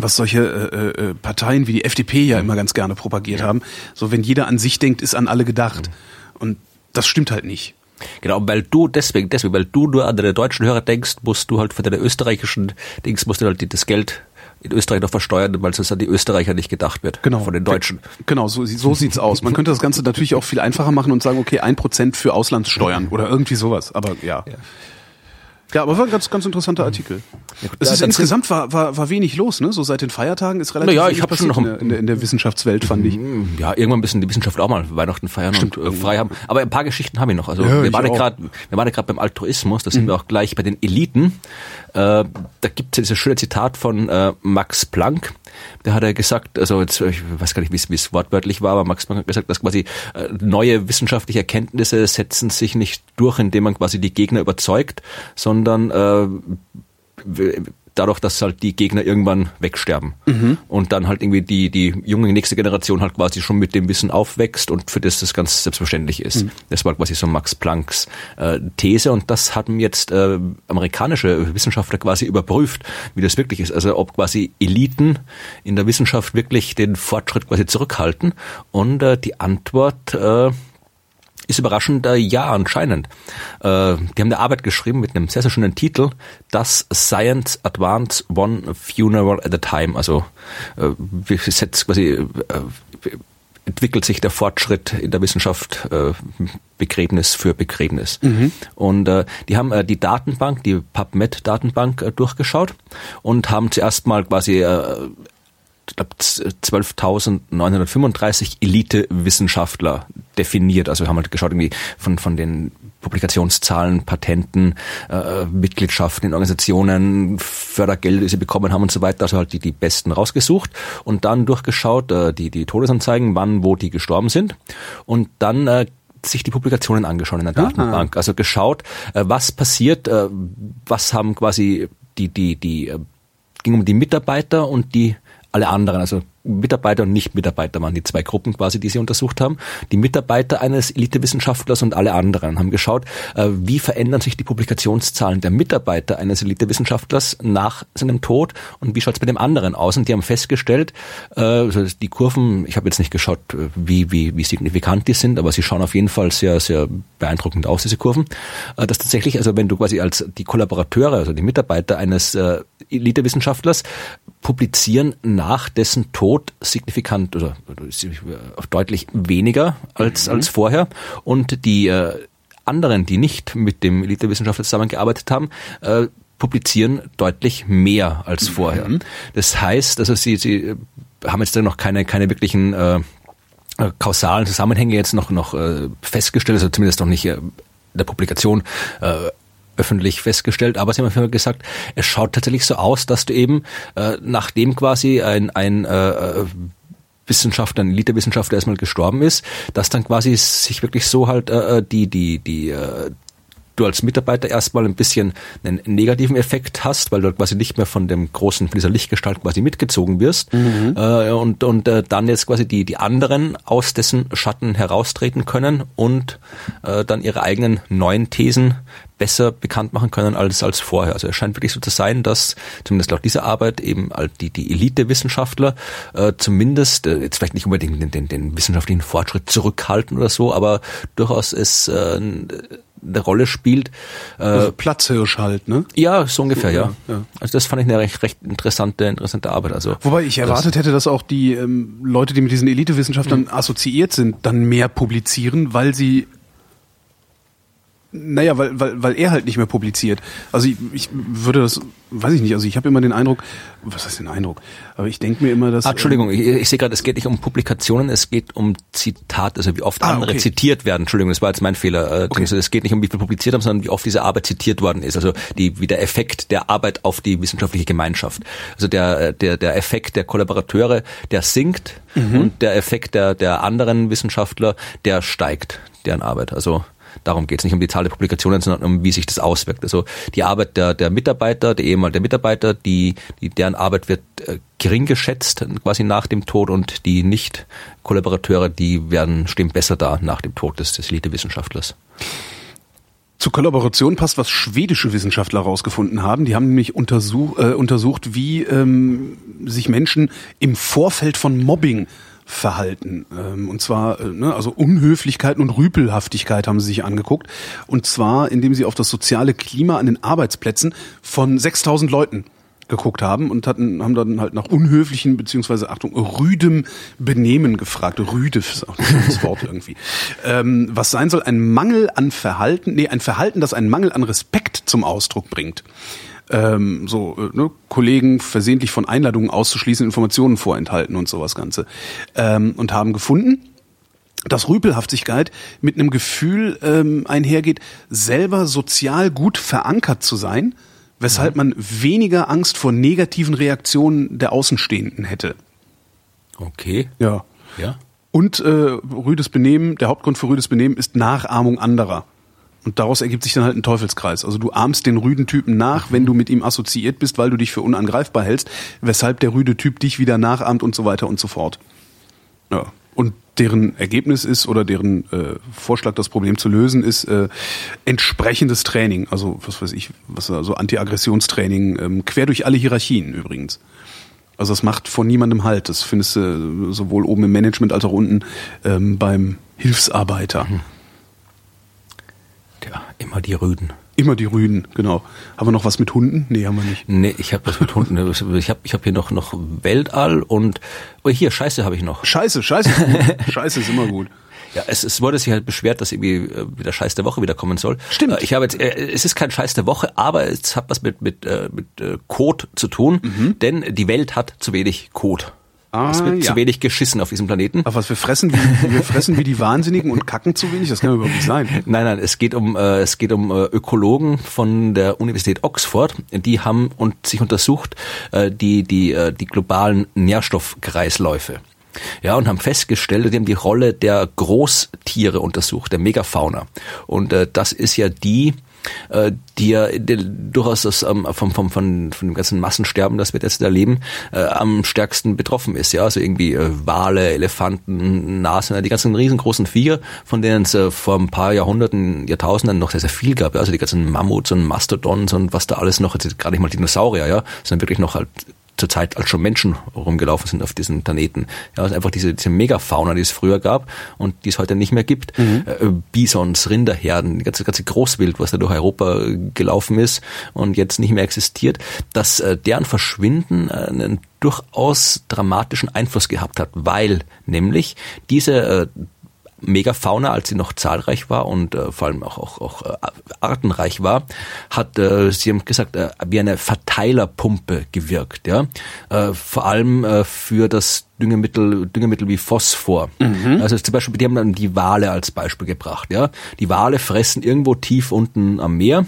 was solche äh, äh, Parteien wie die FDP ja immer ganz gerne propagiert haben. So, wenn jeder an sich denkt, ist an alle gedacht. Und das stimmt halt nicht. Genau, weil du deswegen, deswegen, weil du nur an deine deutschen Hörer denkst, musst du halt für deine österreichischen Dings musst du halt das Geld in Österreich noch versteuern, weil es an die Österreicher nicht gedacht wird. Genau. Von den Deutschen. Genau, so, so sieht's aus. Man könnte das Ganze natürlich auch viel einfacher machen und sagen, okay, ein Prozent für Auslandssteuern oder irgendwie sowas. Aber ja. Ja. Ja, aber war ein ganz, ganz interessanter Artikel. Ja, gut, es ist insgesamt war, war, war wenig los, ne? So seit den Feiertagen ist relativ Na ja, wenig ich hab schon noch in, der, in, der, in der Wissenschaftswelt, fand ich. Ja, irgendwann müssen die Wissenschaftler auch mal Weihnachten feiern Stimmt, und äh, frei haben. Aber ein paar Geschichten habe ich noch. Also Ja, wir waren ja. Mhm. gerade, wir waren ja gerade beim Altruismus, da sind wir auch gleich bei den Eliten. Äh, da gibt es ja dieses schöne Zitat von äh, Max Planck. Der hat ja gesagt, also jetzt, ich weiß gar nicht, wie es- wie es wortwörtlich war, aber Max Planck hat gesagt, dass quasi äh, neue wissenschaftliche Erkenntnisse setzen sich nicht durch, indem man quasi die Gegner überzeugt, sondern äh, w- dadurch, dass halt die Gegner irgendwann wegsterben und dann halt irgendwie die die junge nächste Generation halt quasi schon mit dem Wissen aufwächst und für das das ganz selbstverständlich ist. Das war quasi so Max Plancks äh, These und das hatten jetzt äh, amerikanische Wissenschaftler quasi überprüft, wie das wirklich ist. Also ob quasi Eliten in der Wissenschaft wirklich den Fortschritt quasi zurückhalten und äh, die Antwort äh, ist überraschend äh, ja anscheinend. Äh, die haben eine Arbeit geschrieben mit einem sehr, sehr schönen Titel, das Science Advance One Funeral at a Time. Also äh, wie setzt quasi äh, entwickelt sich der Fortschritt in der Wissenschaft äh, Begräbnis für Begräbnis. Und äh, die haben äh, die Datenbank, die PubMed-Datenbank äh, durchgeschaut und haben zuerst mal quasi äh, glaube, 12.935 Elite-Wissenschaftler definiert. Also wir haben halt geschaut irgendwie von, von den Publikationszahlen, Patenten, äh, Mitgliedschaften in Organisationen, Fördergelder, die sie bekommen haben und so weiter. Also halt die, die Besten rausgesucht und dann durchgeschaut, äh, die, die Todesanzeigen, wann, wo die gestorben sind. Und dann äh, sich die Publikationen angeschaut in der Datenbank. Also geschaut, äh, was passiert, äh, was haben quasi die, die, die, äh, ging um die Mitarbeiter und die alle anderen, also Mitarbeiter und Nicht-Mitarbeiter waren die zwei Gruppen quasi, die sie untersucht haben. Die Mitarbeiter eines Elitewissenschaftlers und alle anderen haben geschaut, äh, wie verändern sich die Publikationszahlen der Mitarbeiter eines Elitewissenschaftlers nach seinem Tod und wie schaut es bei dem anderen aus? Und die haben festgestellt, also die Kurven, ich habe jetzt nicht geschaut, äh, wie, wie, wie signifikant die sind, aber sie schauen auf jeden Fall sehr, sehr beeindruckend aus, diese Kurven, dass tatsächlich, also wenn du quasi als die Kollaborateure, also die Mitarbeiter eines Elitewissenschaftlers publizieren nach dessen Tod signifikant oder, äh, deutlich weniger als, als vorher. Und die äh, anderen, die nicht mit dem Elitewissenschaftler zusammengearbeitet haben, äh, publizieren deutlich mehr als vorher. Das heißt, also sie, sie äh, haben jetzt noch keine, keine wirklichen äh, äh, kausalen Zusammenhänge jetzt noch, noch äh, festgestellt, also zumindest noch nicht äh, in der Publikation äh, öffentlich festgestellt, aber sie haben Fall gesagt, es schaut tatsächlich so aus, dass du eben, äh, nachdem quasi ein, ein äh, Wissenschaftler, ein Elite-Wissenschaftler erstmal gestorben ist, dass dann quasi sich wirklich so halt äh, die, die, die äh, du als Mitarbeiter erstmal ein bisschen einen negativen Effekt hast, weil du quasi nicht mehr von dem großen, von dieser Lichtgestalt quasi mitgezogen wirst äh, und, und äh, dann jetzt quasi die, die anderen aus dessen Schatten heraustreten können und äh, dann ihre eigenen neuen Thesen besser bekannt machen können als, als vorher. Also es scheint wirklich so zu sein, dass zumindest laut dieser Arbeit eben all die, die Elite-Wissenschaftler äh, zumindest, äh, jetzt vielleicht nicht unbedingt den, den, den wissenschaftlichen Fortschritt zurückhalten oder so, aber durchaus es äh, eine Rolle spielt. Äh, Also Platzhirsch halt, ne? ja, so ungefähr, ja. Ja, ja. Also das fand ich eine recht, recht interessante, interessante Arbeit. Also Wobei ich erwartet hätte, dass auch die ähm, Leute, die mit diesen Elitewissenschaftlern assoziiert sind, dann mehr publizieren, weil sie naja, weil, weil, weil er halt nicht mehr publiziert. Also ich, ich würde das, weiß ich nicht, also ich habe immer den Eindruck, was heißt den Eindruck? Aber ich denke mir immer, dass. Ah, Entschuldigung, ich, ich sehe gerade, es geht nicht um Publikationen, es geht um Zitate, also wie oft Ah, andere okay. zitiert werden. Entschuldigung, das war jetzt mein Fehler. Äh, also Es geht nicht um, wie viel publiziert haben, sondern wie oft diese Arbeit zitiert worden ist. Also die, wie der Effekt der Arbeit auf die wissenschaftliche Gemeinschaft. Also der, äh, der, der Effekt der Kollaborateure, der sinkt und der Effekt der, der anderen Wissenschaftler, der steigt, deren Arbeit. Also Darum geht es nicht um die Zahl der Publikationen, sondern um wie sich das auswirkt. Also die Arbeit der, der Mitarbeiter, der ehemalige Mitarbeiter, die, die deren Arbeit wird äh, gering geschätzt quasi nach dem Tod und die Nicht-Kollaborateure, die werden stehen besser da nach dem Tod des, des Elite-Wissenschaftlers. Zur Kollaboration passt, was schwedische Wissenschaftler herausgefunden haben. Die haben nämlich untersuch, äh, untersucht, wie ähm, sich Menschen im Vorfeld von Mobbing verhalten. Ähm, und zwar, äh, ne, also Unhöflichkeit und Rüpelhaftigkeit haben sie sich angeguckt. Und zwar, indem sie auf das soziale Klima an den Arbeitsplätzen von 6000 Leuten geguckt haben und hatten, haben dann halt nach unhöflichen beziehungsweise Achtung rüdem Benehmen gefragt. Rüde ist auch das Wort irgendwie. Ähm, was sein soll, ein Mangel an Verhalten, nee, ein Verhalten, das einen Mangel an Respekt zum Ausdruck bringt. Ähm, so äh, ne, Kollegen versehentlich von Einladungen auszuschließen, Informationen vorenthalten und sowas Ganze. Ähm, und haben gefunden, dass Rüpelhaftigkeit mit einem Gefühl ähm, einhergeht, selber sozial gut verankert zu sein, weshalb man weniger Angst vor negativen Reaktionen der Außenstehenden hätte. Okay. Ja. Ja. Und äh, rüdes Benehmen, der Hauptgrund für rüdes Benehmen ist Nachahmung anderer. Und daraus ergibt sich dann halt ein Teufelskreis. Also du ahmst den rüden Typen nach, wenn du mit ihm assoziiert bist, weil du dich für unangreifbar hältst, weshalb der rüde Typ dich wieder nachahmt und so weiter und so fort. Ja. Und deren Ergebnis ist oder deren äh, Vorschlag, das Problem zu lösen, ist äh, entsprechendes Training. Also was weiß ich, was also Anti-Aggressionstraining ähm, quer durch alle Hierarchien übrigens. Also das macht von niemandem Halt. Das findest du sowohl oben im Management als auch unten ähm, beim Hilfsarbeiter. Mhm. Tja, immer die Rüden. Immer die Rüden, genau. Haben wir noch was mit Hunden? Nee, haben wir nicht. Nee, ich habe was mit Hunden. Ich habe ich hab hier noch, noch Weltall und oh, hier, Scheiße habe ich noch. Scheiße, Scheiße ist gut. Scheiße ist immer gut. Ja, es, es wurde sich halt beschwert, dass irgendwie äh, wieder Scheiß der Woche wieder kommen soll. Stimmt. Äh, Ich habe jetzt, äh, es ist kein Scheiß der Woche, aber es hat was mit mit äh, mit äh, Kot zu tun, denn die Welt hat zu wenig Kot. Ah, es wird ja. zu wenig geschissen auf diesem Planeten. Aber was wir fressen, wie, wir fressen wie die Wahnsinnigen und kacken zu wenig, das kann überhaupt nicht sein. Nein, nein, es geht um äh, es geht um äh, Ökologen von der Universität Oxford. Die haben und sich untersucht äh, die die äh, die globalen Nährstoffkreisläufe. Ja, und haben festgestellt, die haben die Rolle der Großtiere untersucht, der Megafauna. Und äh, das ist ja die, äh, die ja durchaus das, ähm, vom, vom, von, von dem ganzen Massensterben, das wir jetzt erleben, äh, am stärksten betroffen ist. Ja, also irgendwie äh, Wale, Elefanten, Nashörner, die ganzen riesengroßen Viecher, von denen es äh, vor ein paar Jahrhunderten, Jahrtausenden noch sehr, sehr viel gab. Ja? Also die ganzen Mammuts und Mastodons und was da alles noch, jetzt gerade nicht mal Dinosaurier, ja, sondern wirklich noch halt zur Zeit, als schon Menschen rumgelaufen sind auf diesem Planeten. Ja, also einfach diese, diese Megafauna, die es früher gab und die es heute nicht mehr gibt. Äh, Bisons, Rinderherden, die ganze, ganze Großwild, was da durch Europa gelaufen ist und jetzt nicht mehr existiert, dass äh, deren Verschwinden äh, einen durchaus dramatischen Einfluss gehabt hat, weil nämlich diese äh, Megafauna, als sie noch zahlreich war und äh, vor allem auch, auch, auch äh, artenreich war, hat, äh, sie haben gesagt, äh, wie eine Verteilerpumpe gewirkt. Ja? Äh, vor allem äh, für das Düngemittel, Düngemittel wie Phosphor. Also zum Beispiel, die haben dann die Wale als Beispiel gebracht. Ja, die Wale fressen irgendwo tief unten am Meer,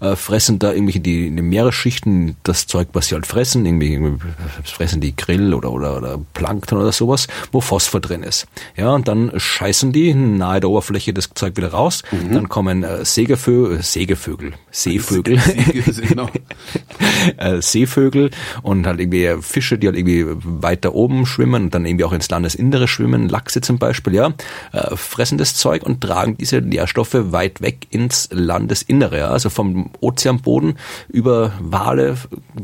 äh, fressen da irgendwelche die in den Meeresschichten das Zeug, was sie halt fressen, irgendwie, irgendwie fressen die Grill oder, oder oder Plankton oder sowas, wo Phosphor drin ist. Ja, und dann scheißen die nahe der Oberfläche das Zeug wieder raus. Dann kommen äh, Sägevögel, Sägevögel, Seevögel, genau. äh, Seevögel und halt irgendwie Fische, die halt irgendwie weiter oben schwimmen und dann irgendwie auch ins Landesinnere schwimmen, Lachse zum Beispiel, ja, äh, fressen das Zeug und tragen diese Nährstoffe weit weg ins Landesinnere, ja, also vom Ozeanboden über Wale,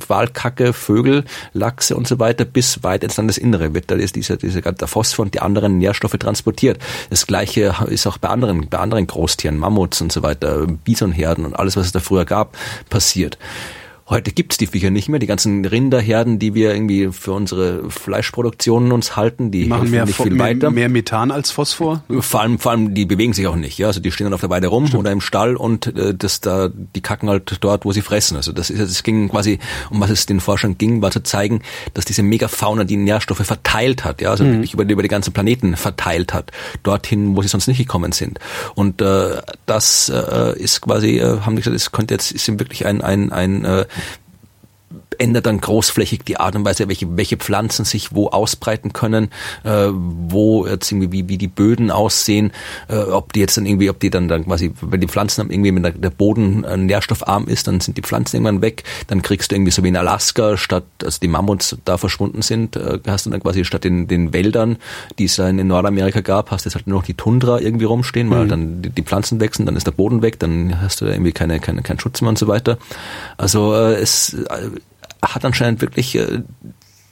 Walkacke, Vögel, Lachse und so weiter bis weit ins Landesinnere wird da ist dieser, dieser der Phosphor und die anderen Nährstoffe transportiert. Das gleiche ist auch bei anderen, bei anderen Großtieren, Mammuts und so weiter, Bisonherden und alles, was es da früher gab, passiert. Heute gibt's die Viecher nicht mehr. Die ganzen Rinderherden, die wir irgendwie für unsere Fleischproduktionen uns halten, die Machen mehr, viel mehr, weiter. mehr Methan als Phosphor. Vor allem, vor allem, die bewegen sich auch nicht, ja. Also die stehen dann auf der Weide rum oder im Stall und äh, das da, die kacken halt dort, wo sie fressen. Also das ist, es ging quasi, um was es den Forschern ging, war zu zeigen, dass diese Megafauna die Nährstoffe verteilt hat, ja, also wirklich über, über die ganzen Planeten verteilt hat, dorthin, wo sie sonst nicht gekommen sind. Und äh, das äh, ist quasi, äh, haben die gesagt, es könnte jetzt ist wirklich ein ein ein äh, ändert dann großflächig die Art und Weise, welche, welche Pflanzen sich wo ausbreiten können, äh, wo jetzt irgendwie, wie, wie die Böden aussehen, äh, ob die jetzt dann irgendwie, ob die dann, dann quasi, wenn die Pflanzen haben, irgendwie, wenn der, der Boden äh, nährstoffarm ist, dann sind die Pflanzen irgendwann weg, dann kriegst du irgendwie so wie in Alaska, statt, also die Mammuts da verschwunden sind, äh, hast du dann quasi statt den, den Wäldern, die es in Nordamerika gab, hast du jetzt halt nur noch die Tundra irgendwie rumstehen, weil mhm. dann die, die Pflanzen wechseln, dann ist der Boden weg, dann hast du da irgendwie keine, keine, keinen Schutz mehr und so weiter. Also äh, es äh, hat anscheinend wirklich äh,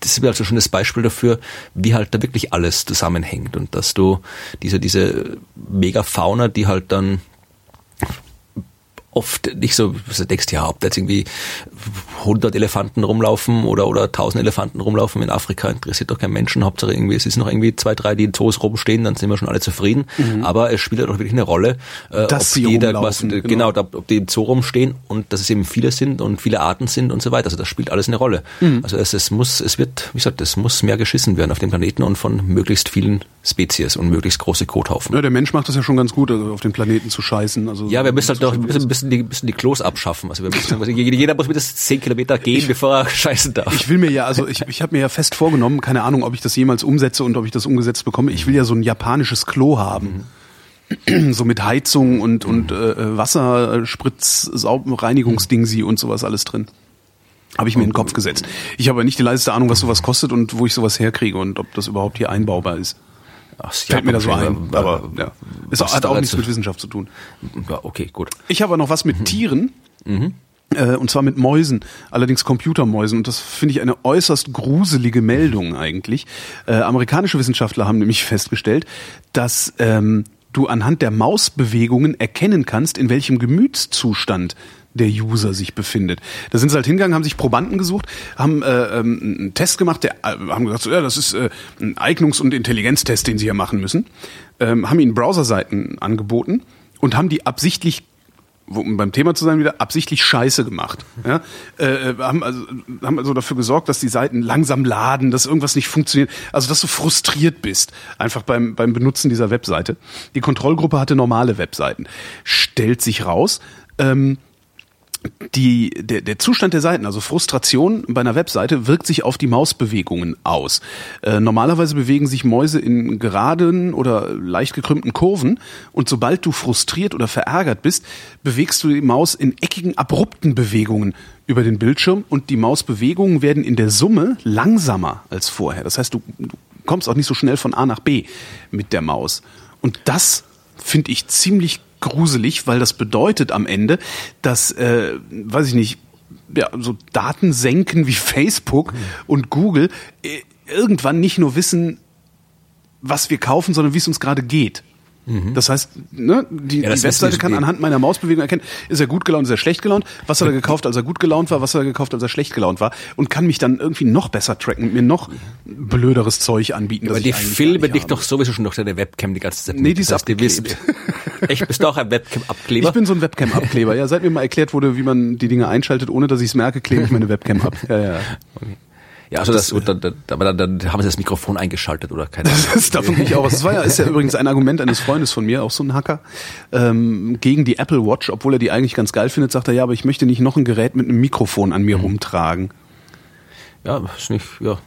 das ist also schon das Beispiel dafür, wie halt da wirklich alles zusammenhängt und dass du diese, diese Megafauna, die halt dann oft nicht so, du denkst, ja, ob da jetzt irgendwie 100 Elefanten rumlaufen oder, oder 1000 Elefanten rumlaufen in Afrika, interessiert doch kein Menschen. Hauptsache irgendwie, es ist noch irgendwie zwei, drei, die in Zoos rumstehen, dann sind wir schon alle zufrieden. Mhm. Aber es spielt doch wirklich eine Rolle, äh, dass ob die da was, genau, genau da, ob die im Zoo rumstehen und dass es eben viele sind und viele Arten sind und so weiter. Also das spielt alles eine Rolle. Mhm. Also es, es muss, es wird, wie gesagt, es muss mehr geschissen werden auf dem Planeten und von möglichst vielen Spezies und möglichst große Kothaufen. Ja, der Mensch macht das ja schon ganz gut, also auf den Planeten zu scheißen. Also ja, wir müssen halt doch ein bisschen, bisschen, die, bisschen die Klos abschaffen. Also wir müssen, also jeder muss mindestens zehn Kilometer gehen, ich, bevor er scheißen darf. Ich will mir ja, also ich, ich habe mir ja fest vorgenommen, keine Ahnung, ob ich das jemals umsetze und ob ich das umgesetzt bekomme. Ich will ja so ein japanisches Klo haben. Mhm. So mit Heizung und, und äh, Wasserspritz, Reinigungsdingsi und sowas alles drin. Habe ich mir in den Kopf gesetzt. Ich habe nicht die leiseste Ahnung, was sowas kostet und wo ich sowas herkriege und ob das überhaupt hier einbaubar ist. Ach, Fällt mir da so ein. Aber ja. Es hat auch nichts mit Wissenschaft zu tun. Ja, okay, gut. Ich habe noch was mit mhm. Tieren. Mhm. Äh, und zwar mit Mäusen, allerdings Computermäusen. Und das finde ich eine äußerst gruselige Meldung eigentlich. Äh, amerikanische Wissenschaftler haben nämlich festgestellt, dass ähm, du anhand der Mausbewegungen erkennen kannst, in welchem Gemütszustand der User sich befindet. Da sind sie halt hingegangen, haben sich Probanden gesucht, haben äh, ähm, einen Test gemacht, der, äh, haben gesagt, so, ja, das ist äh, ein Eignungs- und Intelligenztest, den sie hier machen müssen, ähm, haben ihnen Browserseiten angeboten und haben die absichtlich um beim Thema zu sein wieder absichtlich Scheiße gemacht. Ja? Äh, äh, haben, also, haben also dafür gesorgt, dass die Seiten langsam laden, dass irgendwas nicht funktioniert, also dass du frustriert bist einfach beim beim Benutzen dieser Webseite. Die Kontrollgruppe hatte normale Webseiten. Stellt sich raus, ähm, die, der, der Zustand der Seiten, also Frustration bei einer Webseite, wirkt sich auf die Mausbewegungen aus. Äh, normalerweise bewegen sich Mäuse in geraden oder leicht gekrümmten Kurven und sobald du frustriert oder verärgert bist, bewegst du die Maus in eckigen, abrupten Bewegungen über den Bildschirm und die Mausbewegungen werden in der Summe langsamer als vorher. Das heißt, du, du kommst auch nicht so schnell von A nach B mit der Maus. Und das finde ich ziemlich gruselig, weil das bedeutet am Ende, dass, äh, weiß ich nicht, ja, so Daten senken wie Facebook mhm. und Google äh, irgendwann nicht nur wissen, was wir kaufen, sondern wie es uns gerade geht. Mhm. Das heißt, ne, die, ja, die Webseite kann anhand meiner Mausbewegung erkennen, ist er gut gelaunt, ist er schlecht gelaunt, was hat er gekauft, als er gut gelaunt war, was hat er gekauft, als er schlecht gelaunt war und kann mich dann irgendwie noch besser tracken und mir noch blöderes Zeug anbieten. Aber die filmen dich doch sowieso schon durch deine Webcam die ganze Zeit. Nee, die ist das abgeklebt. Echt, bist du auch ein Webcam-Abkleber? Ich bin so ein Webcam-Abkleber. Ja, seit mir mal erklärt wurde, wie man die Dinge einschaltet, ohne dass ich es merke, klebe ich meine Webcam ab. Ja, ja. Okay. Ja, also das, das dann, dann, aber dann, dann haben sie das Mikrofon eingeschaltet oder keine Ahnung. Das ist davon nicht aus. Das war ja, ist ja übrigens ein Argument eines Freundes von mir, auch so ein Hacker, ähm, gegen die Apple Watch, obwohl er die eigentlich ganz geil findet, sagt er, ja, aber ich möchte nicht noch ein Gerät mit einem Mikrofon an mir mhm. rumtragen. Ja, ist nicht, ja.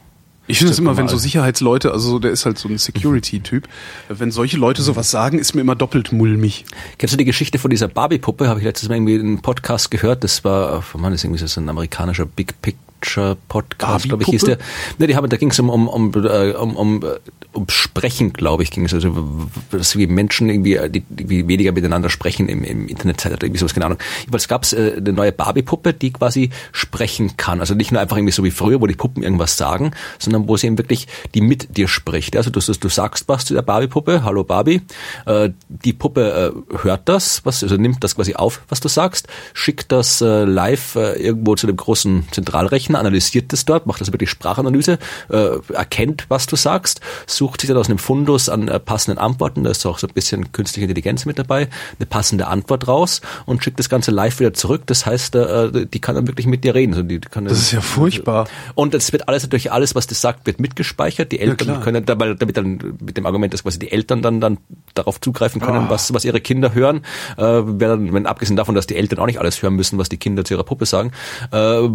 Ich finde es immer, wenn so Sicherheitsleute, also der ist halt so ein Security-Typ, wenn solche Leute sowas sagen, ist mir immer doppelt mulmig. Kennst du die Geschichte von dieser Barbie-Puppe? Habe ich letztes Mal irgendwie in einem Podcast gehört. Das war, man ist irgendwie so ein amerikanischer Big Pick Culture Podcast, glaube ich, hieß der. Ne, die haben, da ging es um, um, um, äh, um, um, um Sprechen, glaube ich, ging es. Also, dass wie Menschen irgendwie äh, die, die weniger miteinander sprechen im, im Internet oder irgendwie sowas, keine Ahnung. Jedenfalls gab es äh, eine neue Barbie-Puppe, die quasi sprechen kann. Also nicht nur einfach irgendwie so wie früher, wo die Puppen irgendwas sagen, sondern wo sie eben wirklich die mit dir spricht. Also du, du sagst was zu der Barbie-Puppe, hallo Barbie, äh, die Puppe äh, hört das, was, also nimmt das quasi auf, was du sagst, schickt das äh, live äh, irgendwo zu dem großen Zentralrechner Rechner, analysiert das dort, macht also wirklich Sprachanalyse, äh, erkennt, was du sagst, sucht sich dann aus einem Fundus an äh, passenden Antworten, da ist auch so ein bisschen künstliche Intelligenz mit dabei, eine passende Antwort raus und schickt das Ganze live wieder zurück. Das heißt, äh, die kann dann wirklich mit dir reden. Also die, die kann das ist ja furchtbar. Und es wird alles natürlich alles, was das sagt, wird mitgespeichert. Die Eltern ja, können dabei, damit dann mit dem Argument, dass quasi die Eltern dann dann darauf zugreifen können, oh. was was ihre Kinder hören. Äh, wenn, wenn abgesehen davon, dass die Eltern auch nicht alles hören müssen, was die Kinder zu ihrer Puppe sagen. Äh,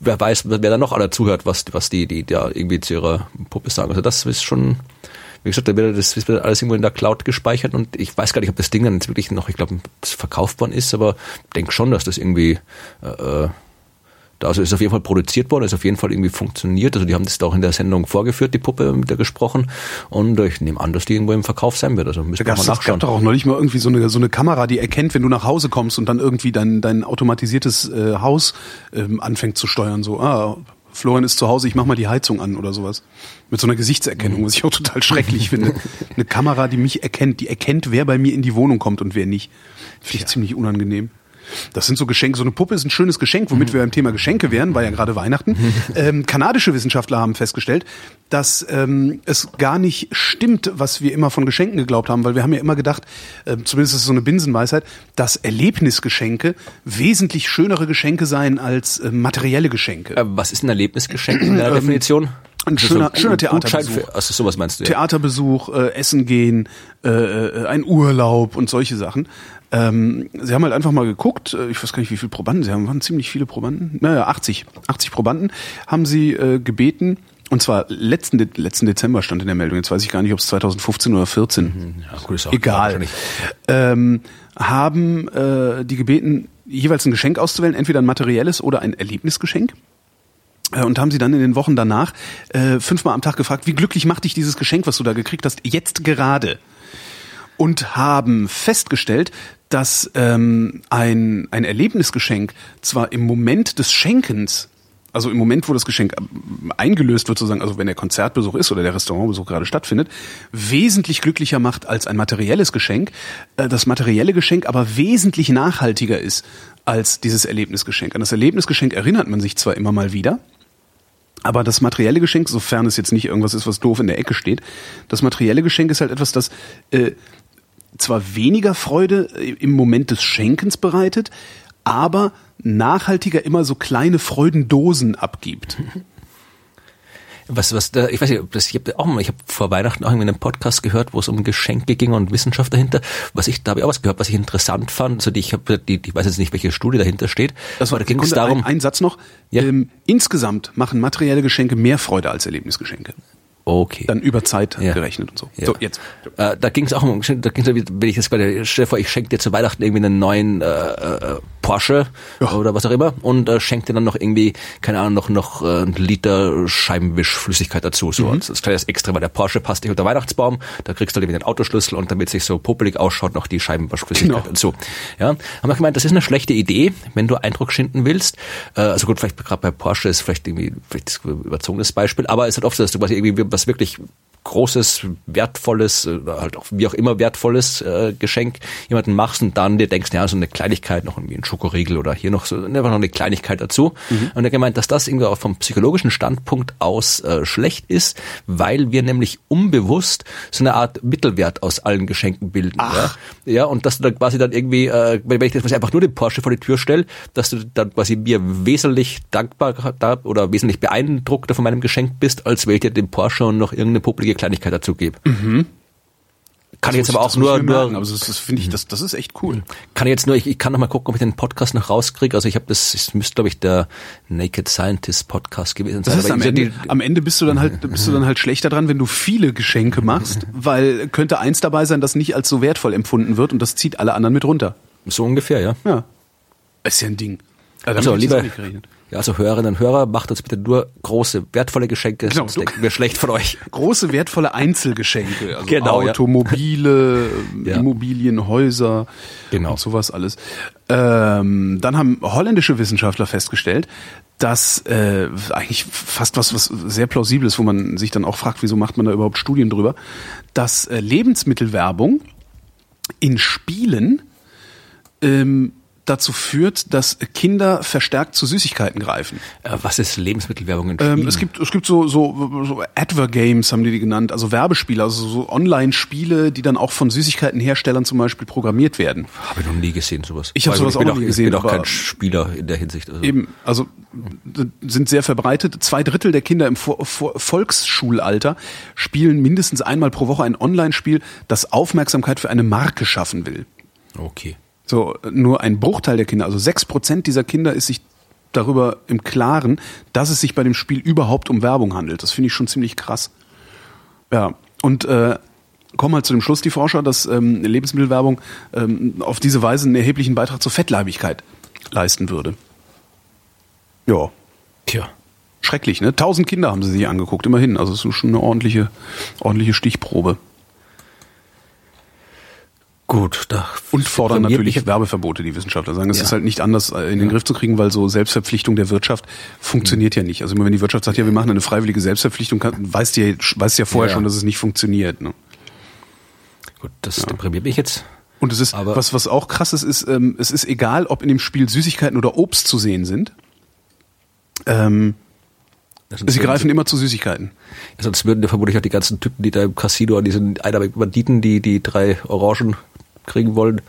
wer weiß, wer da noch alle zuhört, was, was die, die da irgendwie zu ihrer Puppe sagen. Also das ist schon, wie gesagt, da wird das wird alles irgendwo in der Cloud gespeichert und ich weiß gar nicht, ob das Ding dann jetzt wirklich noch, ich glaube, verkauft worden ist, aber denke schon, dass das irgendwie äh, also ist auf jeden Fall produziert worden, ist auf jeden Fall irgendwie funktioniert. Also die haben das da auch in der Sendung vorgeführt, die Puppe mit der gesprochen. Und ich nehme an, dass die irgendwo im Verkauf sein wird. Also müssen wir mal nachschauen. gab doch auch neulich mal irgendwie so eine, so eine Kamera, die erkennt, wenn du nach Hause kommst und dann irgendwie dein, dein automatisiertes äh, Haus ähm, anfängt zu steuern. So, ah, Florian ist zu Hause, ich mach mal die Heizung an oder sowas. Mit so einer Gesichtserkennung, was ich auch total schrecklich finde. Eine Kamera, die mich erkennt, die erkennt, wer bei mir in die Wohnung kommt und wer nicht. Finde ich ja. ziemlich unangenehm. Das sind so Geschenke. So eine Puppe ist ein schönes Geschenk, womit wir beim Thema Geschenke wären, war ja gerade Weihnachten. Ähm, kanadische Wissenschaftler haben festgestellt, dass ähm, es gar nicht stimmt, was wir immer von Geschenken geglaubt haben, weil wir haben ja immer gedacht, äh, zumindest ist es so eine Binsenweisheit, dass Erlebnisgeschenke wesentlich schönere Geschenke seien als äh, materielle Geschenke. Äh, was ist ein Erlebnisgeschenk in der ähm, Definition? Ein schöner, so, schöner Theaterbesuch. Für, also sowas meinst du? Ja. Theaterbesuch, äh, Essen gehen, äh, äh, ein Urlaub und solche Sachen. Ähm, sie haben halt einfach mal geguckt, äh, ich weiß gar nicht, wie viele Probanden sie haben, waren ziemlich viele Probanden, naja, 80, 80 Probanden haben sie äh, gebeten, und zwar letzten, letzten Dezember stand in der Meldung, jetzt weiß ich gar nicht, ob es 2015 oder 14, mhm, ja, gut, egal, ähm, haben äh, die gebeten, jeweils ein Geschenk auszuwählen, entweder ein materielles oder ein Erlebnisgeschenk. Äh, und haben sie dann in den Wochen danach äh, fünfmal am Tag gefragt, wie glücklich macht dich dieses Geschenk, was du da gekriegt hast, jetzt gerade? Und haben festgestellt, dass ähm, ein, ein Erlebnisgeschenk zwar im Moment des Schenkens also im Moment, wo das Geschenk ähm, eingelöst wird, sozusagen, also wenn der Konzertbesuch ist oder der Restaurantbesuch gerade stattfindet, wesentlich glücklicher macht als ein materielles Geschenk. Äh, das materielle Geschenk aber wesentlich nachhaltiger ist als dieses Erlebnisgeschenk. An das Erlebnisgeschenk erinnert man sich zwar immer mal wieder, aber das materielle Geschenk, sofern es jetzt nicht irgendwas ist, was doof in der Ecke steht, das materielle Geschenk ist halt etwas, das äh, zwar weniger Freude im Moment des Schenkens bereitet, aber nachhaltiger immer so kleine Freudendosen abgibt. Was, was da, ich weiß nicht, das, ich habe auch mal, ich habe vor Weihnachten auch irgendwie einen Podcast gehört, wo es um Geschenke ging und Wissenschaft dahinter. Was ich, da habe ich auch was gehört, was ich interessant fand. Also die, ich habe, die, ich weiß jetzt nicht, welche Studie dahinter steht. Das war, da ging es darum. Ein, ein Satz noch. Ja. Ähm, insgesamt machen materielle Geschenke mehr Freude als Erlebnisgeschenke. Okay. Dann über Zeit ja. gerechnet und so. Ja. So, jetzt. Äh, da ging es auch um, da ging's, wenn ich jetzt gerade, stell dir vor, ich schenke dir zu Weihnachten irgendwie einen neuen äh, äh, Porsche ja. oder was auch immer und äh, schenkt dir dann noch irgendwie, keine Ahnung, noch, noch äh, ein Liter Scheibenwischflüssigkeit dazu. So mhm. als kleines Extra, weil der Porsche passt nicht unter Weihnachtsbaum, da kriegst du dann irgendwie den Autoschlüssel und damit sich so popelig ausschaut, noch die Scheibenwaschflüssigkeit genau. dazu. Ja, haben wir gemeint, das ist eine schlechte Idee, wenn du Eindruck schinden willst. Äh, also gut, vielleicht gerade bei Porsche ist vielleicht irgendwie vielleicht ein überzogenes Beispiel, aber es ist halt oft so, dass du quasi irgendwie was wirklich großes, wertvolles, äh, halt auch wie auch immer wertvolles äh, Geschenk jemanden machst und dann dir denkst, ja, so eine Kleinigkeit, noch irgendwie ein Schokoriegel oder hier noch so einfach noch eine Kleinigkeit dazu. Mhm. Und er gemeint, dass das irgendwie auch vom psychologischen Standpunkt aus äh, schlecht ist, weil wir nämlich unbewusst so eine Art Mittelwert aus allen Geschenken bilden. Ach. Ja? ja, und dass du dann quasi dann irgendwie, äh, wenn ich das einfach nur den Porsche vor die Tür stelle, dass du dann quasi mir wesentlich dankbar da, oder wesentlich beeindruckter von meinem Geschenk bist, als wenn ich dir den Porsche und noch irgendeine publike Kleinigkeit dazu gebe. Mhm. Kann ich jetzt aber auch nur, nur merken, aber das, das finde ich, das, das ist echt cool. Kann ich jetzt nur, ich, ich kann noch mal gucken, ob ich den Podcast noch rauskriege. Also ich habe das, es müsste glaube ich der Naked Scientist Podcast gewesen sein. Das ist am, Ende, am Ende bist du dann halt, bist du dann halt schlechter dran, wenn du viele Geschenke machst, weil könnte eins dabei sein, das nicht als so wertvoll empfunden wird und das zieht alle anderen mit runter. So ungefähr, ja. Ja. Ist ja ein Ding. Also, also lieber, ja, also Hörerinnen und Hörer, macht uns bitte nur große, wertvolle Geschenke, genau, sonst denken wir schlecht von euch. Große, wertvolle Einzelgeschenke. Also genau, Automobile, ja. Immobilien, Häuser genau. und sowas alles. Ähm, dann haben holländische Wissenschaftler festgestellt, dass äh, eigentlich fast was, was sehr plausibel ist, wo man sich dann auch fragt, wieso macht man da überhaupt Studien drüber, dass äh, Lebensmittelwerbung in Spielen ähm, dazu führt, dass Kinder verstärkt zu Süßigkeiten greifen. Äh, was ist Lebensmittelwerbung in Ähm, es gibt es gibt so so, so Adver-Games haben die die genannt, also Werbespiele, also so Online-Spiele, die dann auch von Süßigkeitenherstellern zum Beispiel programmiert werden. Habe ich noch nie gesehen sowas. Ich habe sowas auch noch nie gesehen. Ich bin auch kein Spieler in der Hinsicht. Also. Eben, also sind sehr verbreitet. Zwei Drittel der Kinder im Volksschulalter spielen mindestens einmal pro Woche ein Online-Spiel, das Aufmerksamkeit für eine Marke schaffen will. Okay. So, nur ein Bruchteil der Kinder, also sechs Prozent dieser Kinder ist sich darüber im Klaren, dass es sich bei dem Spiel überhaupt um Werbung handelt. Das finde ich schon ziemlich krass. Ja, und äh, kommen halt zu dem Schluss, die Forscher, dass ähm, Lebensmittelwerbung ähm, auf diese Weise einen erheblichen Beitrag zur Fettleibigkeit leisten würde. Ja. Tja. Schrecklich, ne? Tausend Kinder haben sie sich angeguckt, immerhin. Also es ist schon eine ordentliche, ordentliche Stichprobe. Gut, da Und fordern natürlich Werbeverbote, die Wissenschaftler sagen. Es Ja. ist halt nicht anders äh, in den Griff zu kriegen, weil so Selbstverpflichtung der Wirtschaft funktioniert ja nicht. Also immer wenn die Wirtschaft sagt, ja, wir machen eine freiwillige Selbstverpflichtung, weißt du ja, weißt ja vorher Ja, ja. schon, dass es nicht funktioniert. Ne? Gut, das deprimiert mich jetzt. Und es ist, Aber- was, was auch krass ist, ist, ähm, es ist egal, ob in dem Spiel Süßigkeiten oder Obst zu sehen sind. Ähm, sie greifen immer zu Süßigkeiten. Sonst würden ja vermutlich auch die ganzen Typen, die da im Casino an diesen einarmigen Banditen, die die drei Orangen kriegen wollen,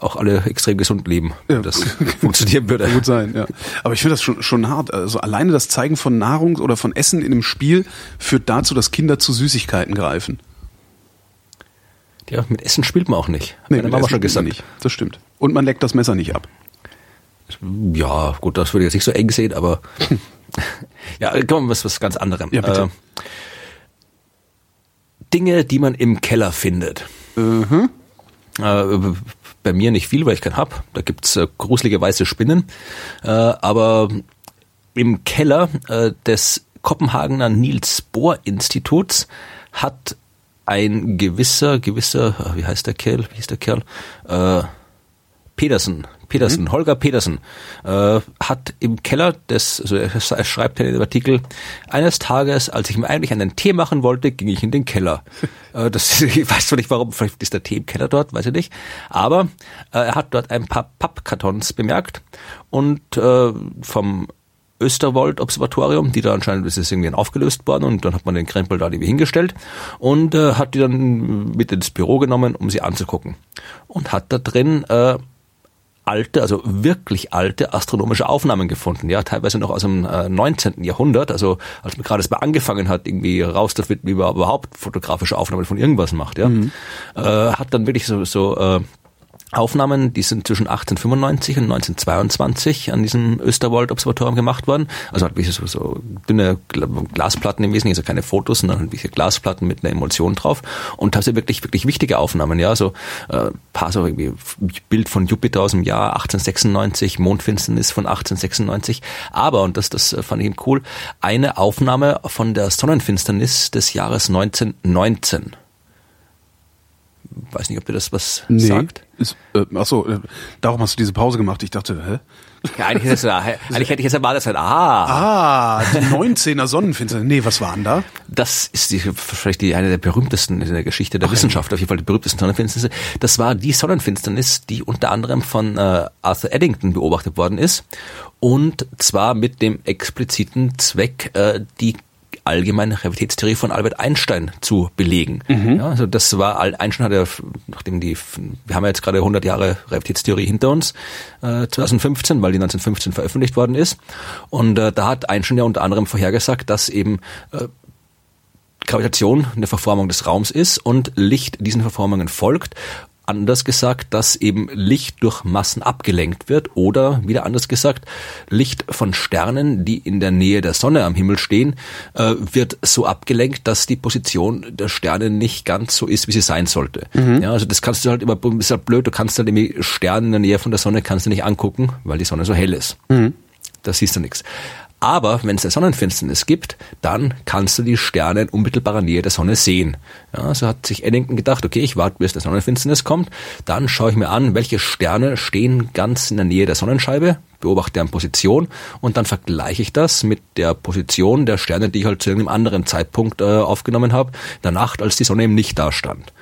auch alle extrem gesund leben. Ja. Das funktionieren würde. Kann gut sein, ja. Aber ich finde das schon, schon hart. Also alleine das Zeigen von Nahrung oder von Essen in einem Spiel führt dazu, dass Kinder zu Süßigkeiten greifen. Ja, mit Essen spielt man auch nicht. Hat meine Mama Essen schon gesagt. Nicht. Das stimmt. Und man leckt das Messer nicht ab. Ja, gut, das würde ich jetzt nicht so eng sehen, aber ja, kommen wir was, was ganz anderem. Ja, bitte. Äh, Dinge, die man im Keller findet. Mhm. Äh, bei mir nicht viel, weil ich keinen hab. Da gibt's äh, gruselige weiße Spinnen. Äh, aber im Keller äh, des Kopenhagener Niels Bohr Instituts hat ein gewisser, gewisser, äh, wie heißt der Kerl, wie hieß der Kerl? Äh, Pedersen, Pedersen, Holger Pedersen, äh, hat im Keller des, also er, schreibt in dem Artikel, eines Tages, als ich mir eigentlich einen Tee machen wollte, ging ich in den Keller. äh, das, ich weiß zwar nicht warum, vielleicht ist der Tee im Keller dort, weiß ich nicht. Aber äh, er hat dort ein paar Pappkartons bemerkt und äh, vom Österwold-Observatorium, die da anscheinend ist es irgendwie aufgelöst worden und dann hat man den Krempel da irgendwie hingestellt und äh, hat die dann mit ins Büro genommen, um sie anzugucken. Und hat da drin äh, alte, also wirklich alte astronomische Aufnahmen gefunden, ja, teilweise noch aus dem äh, 19. Jahrhundert, also als man gerade erst mal angefangen hat, irgendwie rauszufinden, wie man überhaupt fotografische Aufnahmen von irgendwas macht, ja, äh, hat dann wirklich so, so äh, Aufnahmen, die sind zwischen 1895 und 1922 an diesem Österwald-Observatorium gemacht worden. Also wie so, so dünne Gla- Glasplatten im Wesentlichen, also keine Fotos, sondern halt diese Glasplatten mit einer Emulsion drauf. Und da sind wirklich, wirklich wichtige Aufnahmen, ja, so äh, paar so irgendwie Bild von Jupiter aus dem Jahr 1896, Mondfinsternis von 1896. Aber, und das, das fand ich eben cool, eine Aufnahme von der Sonnenfinsternis des Jahres 1919. Weiß nicht, ob dir das was sagt. Ist, äh, achso, äh, darum hast du diese Pause gemacht. Ich dachte, hä? Ja, eigentlich, ist das, eigentlich hätte ich jetzt erwartet, dass ah, Ah, die 19er Sonnenfinsternis. Nee, was waren da? das ist die, vielleicht die, eine der berühmtesten in der Geschichte der Wissenschaft, auf jeden Fall die berühmtesten Sonnenfinsternisse. Das war die Sonnenfinsternis, die unter anderem von äh, Arthur Eddington beobachtet worden ist. Und zwar mit dem expliziten Zweck, äh, die allgemeine Relativitätstheorie von Albert Einstein zu belegen. Ja, also das war, Einstein hat ja, nachdem die, wir haben ja jetzt gerade 100 Jahre Relativitätstheorie hinter uns, äh, 2015, weil die 1915 veröffentlicht worden ist. Und äh, da hat Einstein ja unter anderem vorhergesagt, dass eben äh, Gravitation eine Verformung des Raums ist und Licht diesen Verformungen folgt. Anders gesagt, dass eben Licht durch Massen abgelenkt wird oder wieder anders gesagt, Licht von Sternen, die in der Nähe der Sonne am Himmel stehen, äh, wird so abgelenkt, dass die Position der Sterne nicht ganz so ist, wie sie sein sollte. Ja, also das kannst du halt immer, ist halt blöd, du kannst halt irgendwie Sterne in der Nähe von der Sonne kannst du nicht angucken, weil die Sonne so hell ist. Da siehst du nichts. Aber wenn es eine Sonnenfinsternis gibt, dann kannst du die Sterne in unmittelbarer Nähe der Sonne sehen. Ja, so hat sich Eddington gedacht, okay, ich warte, bis der Sonnenfinsternis kommt, dann schaue ich mir an, welche Sterne stehen ganz in der Nähe der Sonnenscheibe, beobachte deren Position und dann vergleiche ich das mit der Position der Sterne, die ich halt zu irgendeinem anderen Zeitpunkt äh, aufgenommen habe, der Nacht, als die Sonne eben nicht da stand.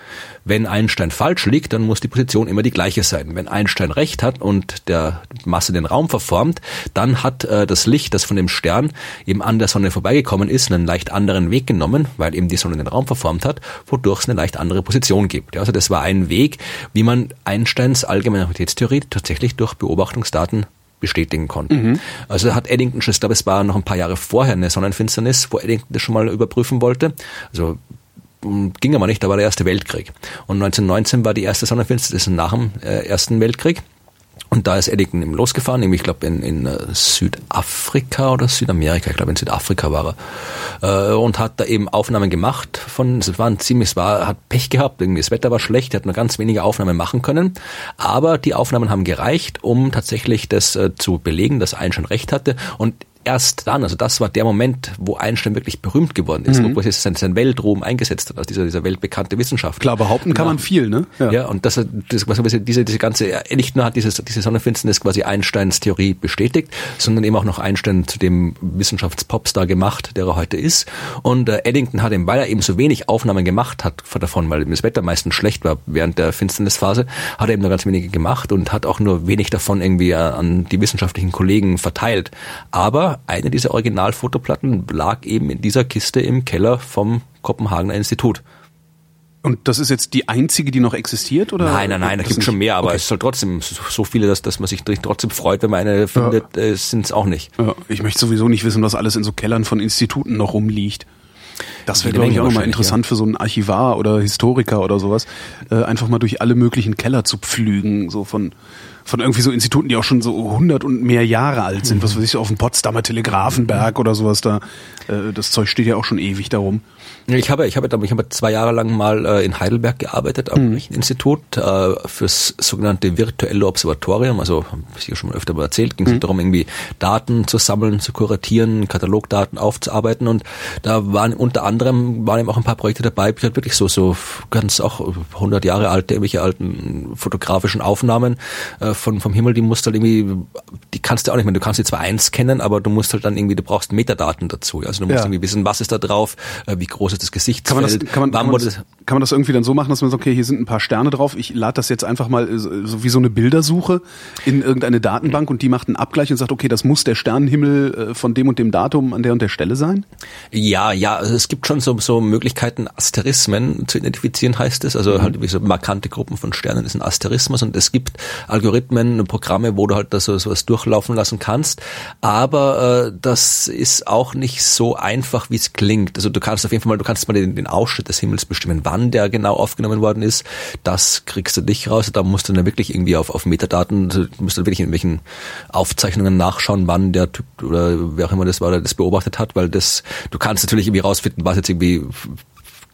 Wenn Einstein falsch liegt, dann muss die Position immer die gleiche sein. Wenn Einstein recht hat und der Masse den Raum verformt, dann hat äh, das Licht, das von dem Stern eben an der Sonne vorbeigekommen ist, einen leicht anderen Weg genommen, weil eben die Sonne den Raum verformt hat, wodurch es eine leicht andere Position gibt. Ja, also das war ein Weg, wie man Einsteins allgemeine Relativitätstheorie tatsächlich durch Beobachtungsdaten bestätigen konnten. Also hat Eddington schon, ich glaube, es war noch ein paar Jahre vorher eine Sonnenfinsternis, wo Eddington das schon mal überprüfen wollte. Also m, ging aber nicht, da war der Erste Weltkrieg. Und 1919 war die erste Sonnenfinsternis nach dem äh, Ersten Weltkrieg. Und da ist Eddington eben losgefahren, nämlich ich glaube in, in äh, Südafrika oder Südamerika, ich glaube in Südafrika war er, äh, und hat da eben Aufnahmen gemacht von, es war ein ziemlich, war, hat Pech gehabt, irgendwie das Wetter war schlecht, er hat nur ganz wenige Aufnahmen machen können, aber die Aufnahmen haben gereicht, um tatsächlich das äh, zu belegen, dass Einstein recht hatte. Und erst dann, also das war der Moment, wo Einstein wirklich berühmt geworden ist, mhm. wo er sein, sein Weltruhm eingesetzt hat, als dieser, dieser weltbekannte Wissenschaftler. Klar, behaupten kann ja. man viel, ne? Ja, ja und das, das quasi diese, diese ganze, nicht nur hat dieses, diese Sonnenfinsternis quasi Einsteins Theorie bestätigt, sondern eben auch noch Einstein zu dem Wissenschaftspopstar gemacht, der er heute ist. Und äh, Eddington hat eben, weil er eben so wenig Aufnahmen gemacht hat davon, weil das Wetter meistens schlecht war während der Finsternisphase, hat er eben nur ganz wenige gemacht und hat auch nur wenig davon irgendwie an die wissenschaftlichen Kollegen verteilt. Aber eine dieser Originalfotoplatten lag eben in dieser Kiste im Keller vom Kopenhagener Institut. Und das ist jetzt die einzige, die noch existiert, oder? Nein, nein, nein, da gibt schon mehr, aber okay. es soll trotzdem so viele, dass, dass man sich trotzdem freut, wenn man eine findet, ja. äh, sind es auch nicht. Ja, ich möchte sowieso nicht wissen, was alles in so Kellern von Instituten noch rumliegt. Das wäre, glaube ich, auch mal interessant ja. für so einen Archivar oder Historiker oder sowas, äh, einfach mal durch alle möglichen Keller zu pflügen, so von von irgendwie so Instituten, die auch schon so 100 und mehr Jahre alt sind, was weiß ich, auf dem Potsdamer Telegrafenberg oder sowas da. Äh, das Zeug steht ja auch schon ewig darum. Ich habe, ich habe, ich habe zwei Jahre lang mal äh, in Heidelberg gearbeitet am mhm. Institut äh, fürs sogenannte virtuelle Observatorium. Also habe ich ja schon mal öfter mal erzählt. Ging es mhm. darum, irgendwie Daten zu sammeln, zu kuratieren, Katalogdaten aufzuarbeiten. Und da waren unter anderem waren eben auch ein paar Projekte dabei, die halt wirklich so so ganz auch 100 Jahre alte, irgendwelche alten fotografischen Aufnahmen äh, von vom Himmel. Die musst halt irgendwie, die kannst du auch nicht mehr. Du kannst die zwar eins kennen, aber du musst halt dann irgendwie, du brauchst Metadaten dazu. Also du musst ja. irgendwie wissen, was ist da drauf, äh, wie groß ist das Gesichtsfeld. Kann man das, kann man, kann, man das, kann man das irgendwie dann so machen, dass man sagt, okay, hier sind ein paar Sterne drauf, ich lade das jetzt einfach mal äh, so wie so eine Bildersuche in irgendeine Datenbank und die macht einen Abgleich und sagt, okay, das muss der Sternenhimmel äh, von dem und dem Datum an der und der Stelle sein? Ja, ja, also es gibt schon so, so Möglichkeiten, Asterismen zu identifizieren, heißt es. Also mhm. halt wie so markante Gruppen von Sternen ist ein Asterismus und es gibt Algorithmen, Programme, wo du halt das so, sowas durchlaufen lassen kannst. Aber äh, das ist auch nicht so einfach, wie es klingt. Also du kannst auf jeden Fall mal, kannst mal den, den Ausschnitt des Himmels bestimmen, wann der genau aufgenommen worden ist. Das kriegst du nicht raus. Da musst du dann wirklich irgendwie auf, auf Metadaten, du musst dann wirklich in welchen Aufzeichnungen nachschauen, wann der Typ oder wer auch immer das war, das beobachtet hat, weil das, du kannst natürlich irgendwie rausfinden, was jetzt irgendwie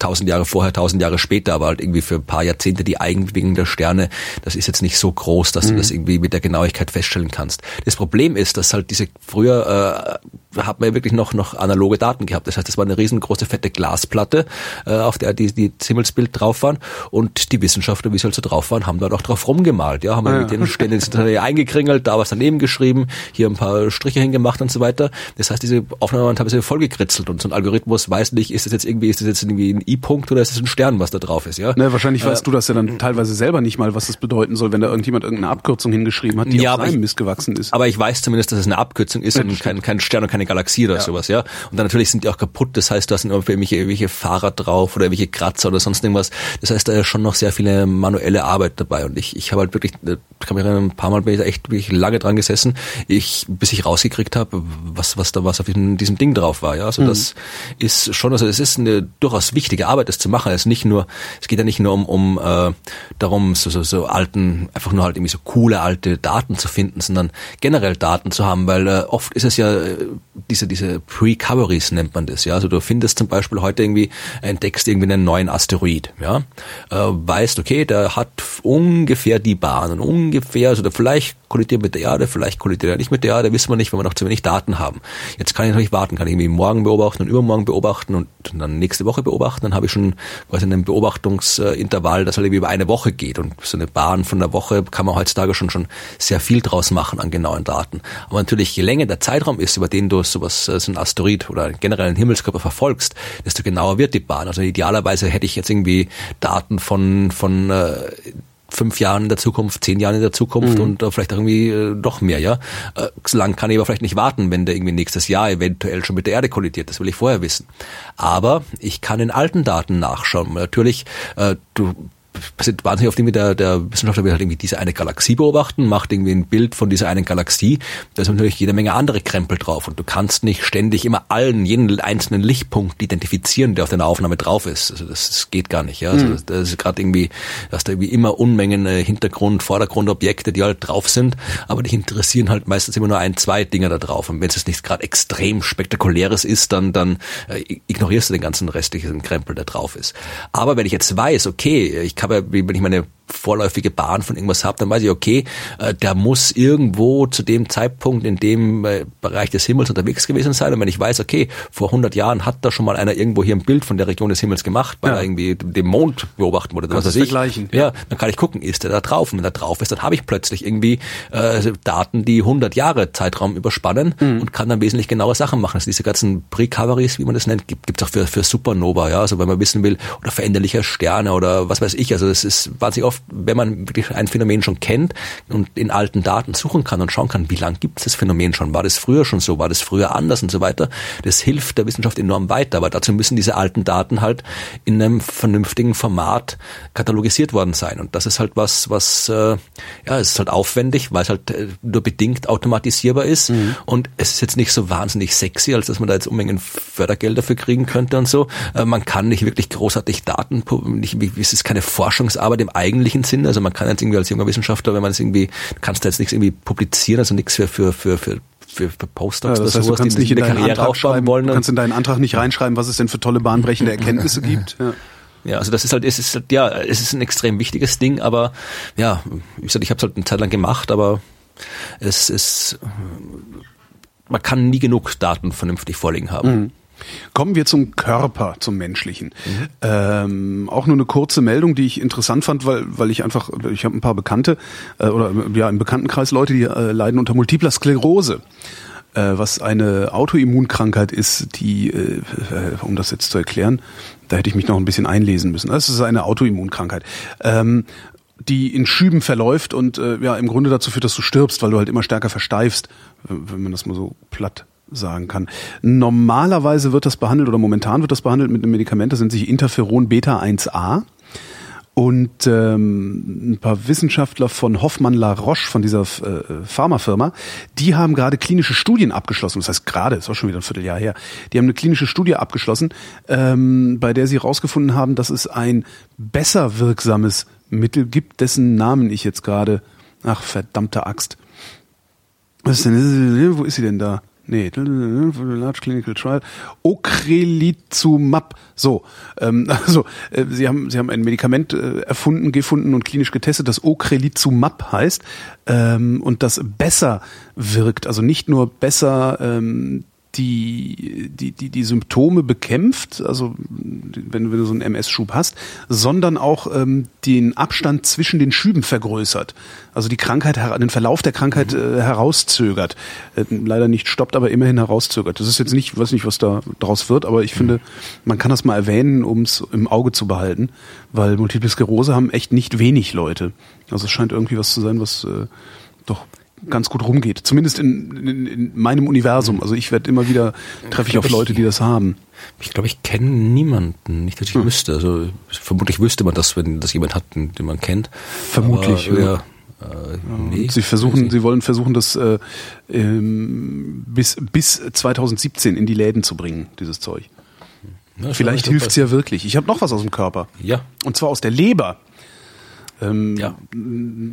tausend Jahre vorher, tausend Jahre später, aber halt irgendwie für ein paar Jahrzehnte die Eigenbewegung der Sterne, das ist jetzt nicht so groß, dass mhm. du das irgendwie mit der Genauigkeit feststellen kannst. Das Problem ist, dass halt diese früher äh, hat man ja wirklich noch, noch analoge Daten gehabt. Das heißt, das war eine riesengroße fette Glasplatte, äh, auf der die, die Himmelsbild drauf waren. Und die Wissenschaftler, wie sie halt so drauf waren, haben da auch drauf rumgemalt. Ja, haben ja. mit den Stellen eingekringelt, da was daneben geschrieben, hier ein paar Striche hingemacht und so weiter. Das heißt, diese Aufnahmen haben teilweise vollgekritzelt und so ein Algorithmus weiß nicht, ist das jetzt irgendwie, ist das jetzt irgendwie ein I-Punkt oder ist das ein Stern, was da drauf ist, ja? Ne, wahrscheinlich äh, weißt du das ja dann teilweise selber nicht mal, was das bedeuten soll, wenn da irgendjemand irgendeine Abkürzung hingeschrieben hat, die ja, auf seinem Mist gewachsen ist. Aber ich weiß zumindest, dass es eine Abkürzung ist ja, und kein, kein Stern und keine Galaxie oder ja. sowas, ja. Und dann natürlich sind die auch kaputt, das heißt, du hast irgendwelche, irgendwelche Fahrer drauf oder irgendwelche Kratzer oder sonst irgendwas. Das heißt, da ist schon noch sehr viele manuelle Arbeit dabei und ich, ich habe halt wirklich, äh, kann mich ein paar Mal bin ich da echt wirklich lange dran gesessen, ich, bis ich rausgekriegt habe, was, was da was auf diesem, diesem Ding drauf war, ja. Also mhm. das ist schon, also es ist eine durchaus wichtige Arbeit, das zu machen. Es ist nicht nur, es geht ja nicht nur um, um äh, darum, so, so, so alten, einfach nur halt irgendwie so coole alte Daten zu finden, sondern generell Daten zu haben, weil äh, oft ist es ja äh, diese, diese Pre-Coveries nennt man das, ja. Also du findest zum Beispiel heute irgendwie, entdeckst irgendwie einen neuen Asteroid, ja. Äh, weißt, okay, der hat ungefähr die Bahn und ungefähr, also vielleicht kollidiert mit der Erde, vielleicht kollidiert er nicht mit der Erde, wissen wir nicht, wenn wir noch zu wenig Daten haben. Jetzt kann ich natürlich warten, kann ich irgendwie morgen beobachten und übermorgen beobachten und dann nächste Woche beobachten, dann habe ich schon quasi ein Beobachtungsintervall, das halt über eine Woche geht und so eine Bahn von der Woche kann man heutzutage schon schon sehr viel draus machen an genauen Daten. Aber natürlich, je länger der Zeitraum ist, über den du sowas, äh, so ein Asteroid oder generell einen Himmelskörper verfolgst, desto genauer wird die Bahn. Also idealerweise hätte ich jetzt irgendwie Daten von, von äh, fünf Jahren in der Zukunft, zehn Jahren in der Zukunft mhm. und äh, vielleicht irgendwie äh, noch mehr, ja. Äh, so lange kann ich aber vielleicht nicht warten, wenn der irgendwie nächstes Jahr eventuell schon mit der Erde kollidiert. Das will ich vorher wissen. Aber ich kann in alten Daten nachschauen. Natürlich, äh, du passiert wahnsinnig oft irgendwie der, der Wissenschaftler will halt irgendwie diese eine Galaxie beobachten, macht irgendwie ein Bild von dieser einen Galaxie. Da ist natürlich jede Menge andere Krempel drauf und du kannst nicht ständig immer allen, jeden einzelnen Lichtpunkt identifizieren, der auf deiner Aufnahme drauf ist. Also das, das geht gar nicht. Ja, also mhm. das ist gerade irgendwie, dass da irgendwie immer Unmengen äh, Hintergrund, Vordergrundobjekte, die halt drauf sind, aber dich interessieren halt meistens immer nur ein, zwei Dinger da drauf. Und wenn es nicht gerade extrem spektakuläres ist, dann dann äh, ignorierst du den ganzen restlichen Krempel, der drauf ist. Aber wenn ich jetzt weiß, okay, ich habe, wenn ich meine vorläufige Bahn von irgendwas habe, dann weiß ich, okay, äh, der muss irgendwo zu dem Zeitpunkt in dem äh, Bereich des Himmels unterwegs gewesen sein. Und wenn ich weiß, okay, vor 100 Jahren hat da schon mal einer irgendwo hier ein Bild von der Region des Himmels gemacht, weil ja. er irgendwie den Mond beobachten wollte, was weiß ich. Vergleichen. Ja, dann kann ich gucken, ist der da drauf? Und wenn er drauf ist, dann habe ich plötzlich irgendwie äh, Daten, die 100 Jahre Zeitraum überspannen mhm. und kann dann wesentlich genaue Sachen machen. Also diese ganzen Precoveries, wie man das nennt, gibt es auch für, für Supernova, ja, also wenn man wissen will, oder veränderliche Sterne oder was weiß ich. Also das ist wahnsinnig oft wenn man wirklich ein Phänomen schon kennt und in alten Daten suchen kann und schauen kann, wie lange gibt es das Phänomen schon? War das früher schon so? War das früher anders und so weiter? Das hilft der Wissenschaft enorm weiter, aber dazu müssen diese alten Daten halt in einem vernünftigen Format katalogisiert worden sein. Und das ist halt was, was äh, ja, es ist halt aufwendig, weil es halt äh, nur bedingt automatisierbar ist. Mhm. Und es ist jetzt nicht so wahnsinnig sexy, als dass man da jetzt Unmengen Fördergelder für kriegen könnte und so. Äh, man kann nicht wirklich großartig Daten, nicht, es ist keine Forschungsarbeit im eigentlichen Sinn. Also man kann jetzt irgendwie als junger Wissenschaftler, wenn man es irgendwie, kannst du jetzt nichts irgendwie publizieren, also nichts für, für, für, für für, für Postdocs ja, das heißt, sowas, du kannst nicht in deinen Antrag schreiben, wollen. Du kannst in deinen Antrag nicht reinschreiben, was es denn für tolle bahnbrechende Erkenntnisse gibt. Ja. Ja, also das ist halt, es ist halt, ja, es ist ein extrem wichtiges Ding, aber ja, wie gesagt, ich habe es halt eine Zeit lang gemacht, aber es ist, man kann nie genug Daten vernünftig vorliegen haben. Mhm. Kommen wir zum Körper, zum menschlichen. Mhm. Ähm, auch nur eine kurze Meldung, die ich interessant fand, weil, weil ich einfach, ich habe ein paar Bekannte äh, oder ja im Bekanntenkreis Leute, die äh, leiden unter multipler Sklerose äh, was eine Autoimmunkrankheit ist, die, äh, um das jetzt zu erklären, da hätte ich mich noch ein bisschen einlesen müssen. Das ist eine Autoimmunkrankheit. Ähm, die in Schüben verläuft und äh, ja im Grunde dazu führt, dass du stirbst, weil du halt immer stärker versteifst, wenn man das mal so platt sagen kann. Normalerweise wird das behandelt oder momentan wird das behandelt mit einem Medikament, das nennt sich Interferon Beta 1a. Und ähm, ein paar Wissenschaftler von Hoffmann La Roche, von dieser äh, Pharmafirma, die haben gerade klinische Studien abgeschlossen. Das heißt gerade, ist auch schon wieder ein Vierteljahr her. Die haben eine klinische Studie abgeschlossen, ähm, bei der sie herausgefunden haben, dass es ein besser wirksames Mittel gibt, dessen Namen ich jetzt gerade, ach verdammte Axt. Was ist denn, wo ist sie denn da? Nee, Large Clinical Trial. Ocrelizumab. So, ähm, also äh, sie haben sie haben ein Medikament äh, erfunden, gefunden und klinisch getestet, das Ocrelizumab heißt ähm, und das besser wirkt. Also nicht nur besser ähm, die, die, die, die Symptome bekämpft, also wenn, wenn du so einen MS-Schub hast, sondern auch ähm, den Abstand zwischen den Schüben vergrößert. Also die Krankheit, den Verlauf der Krankheit äh, herauszögert. Äh, leider nicht stoppt, aber immerhin herauszögert. Das ist jetzt nicht, weiß nicht, was da draus wird, aber ich finde, man kann das mal erwähnen, um es im Auge zu behalten, weil Multiple Sklerose haben echt nicht wenig Leute. Also es scheint irgendwie was zu sein, was äh, doch ganz gut rumgeht. Zumindest in, in, in meinem Universum. Also ich werde immer wieder, treffe ich auf Leute, die das haben. Ich glaube, ich kenne niemanden, nicht, dass ich hm. wüsste. Also vermutlich wüsste man das, wenn das jemand hat, den, man kennt. Vermutlich, Aber, ja. Äh, nee, sie versuchen, sie wollen versuchen, das äh, ähm, bis bis 2017 in die Läden zu bringen, dieses Zeug. Ja, Vielleicht hilft's ja wirklich. Ich habe noch was aus dem Körper. Ja. Und zwar aus der Leber. Ähm, ja.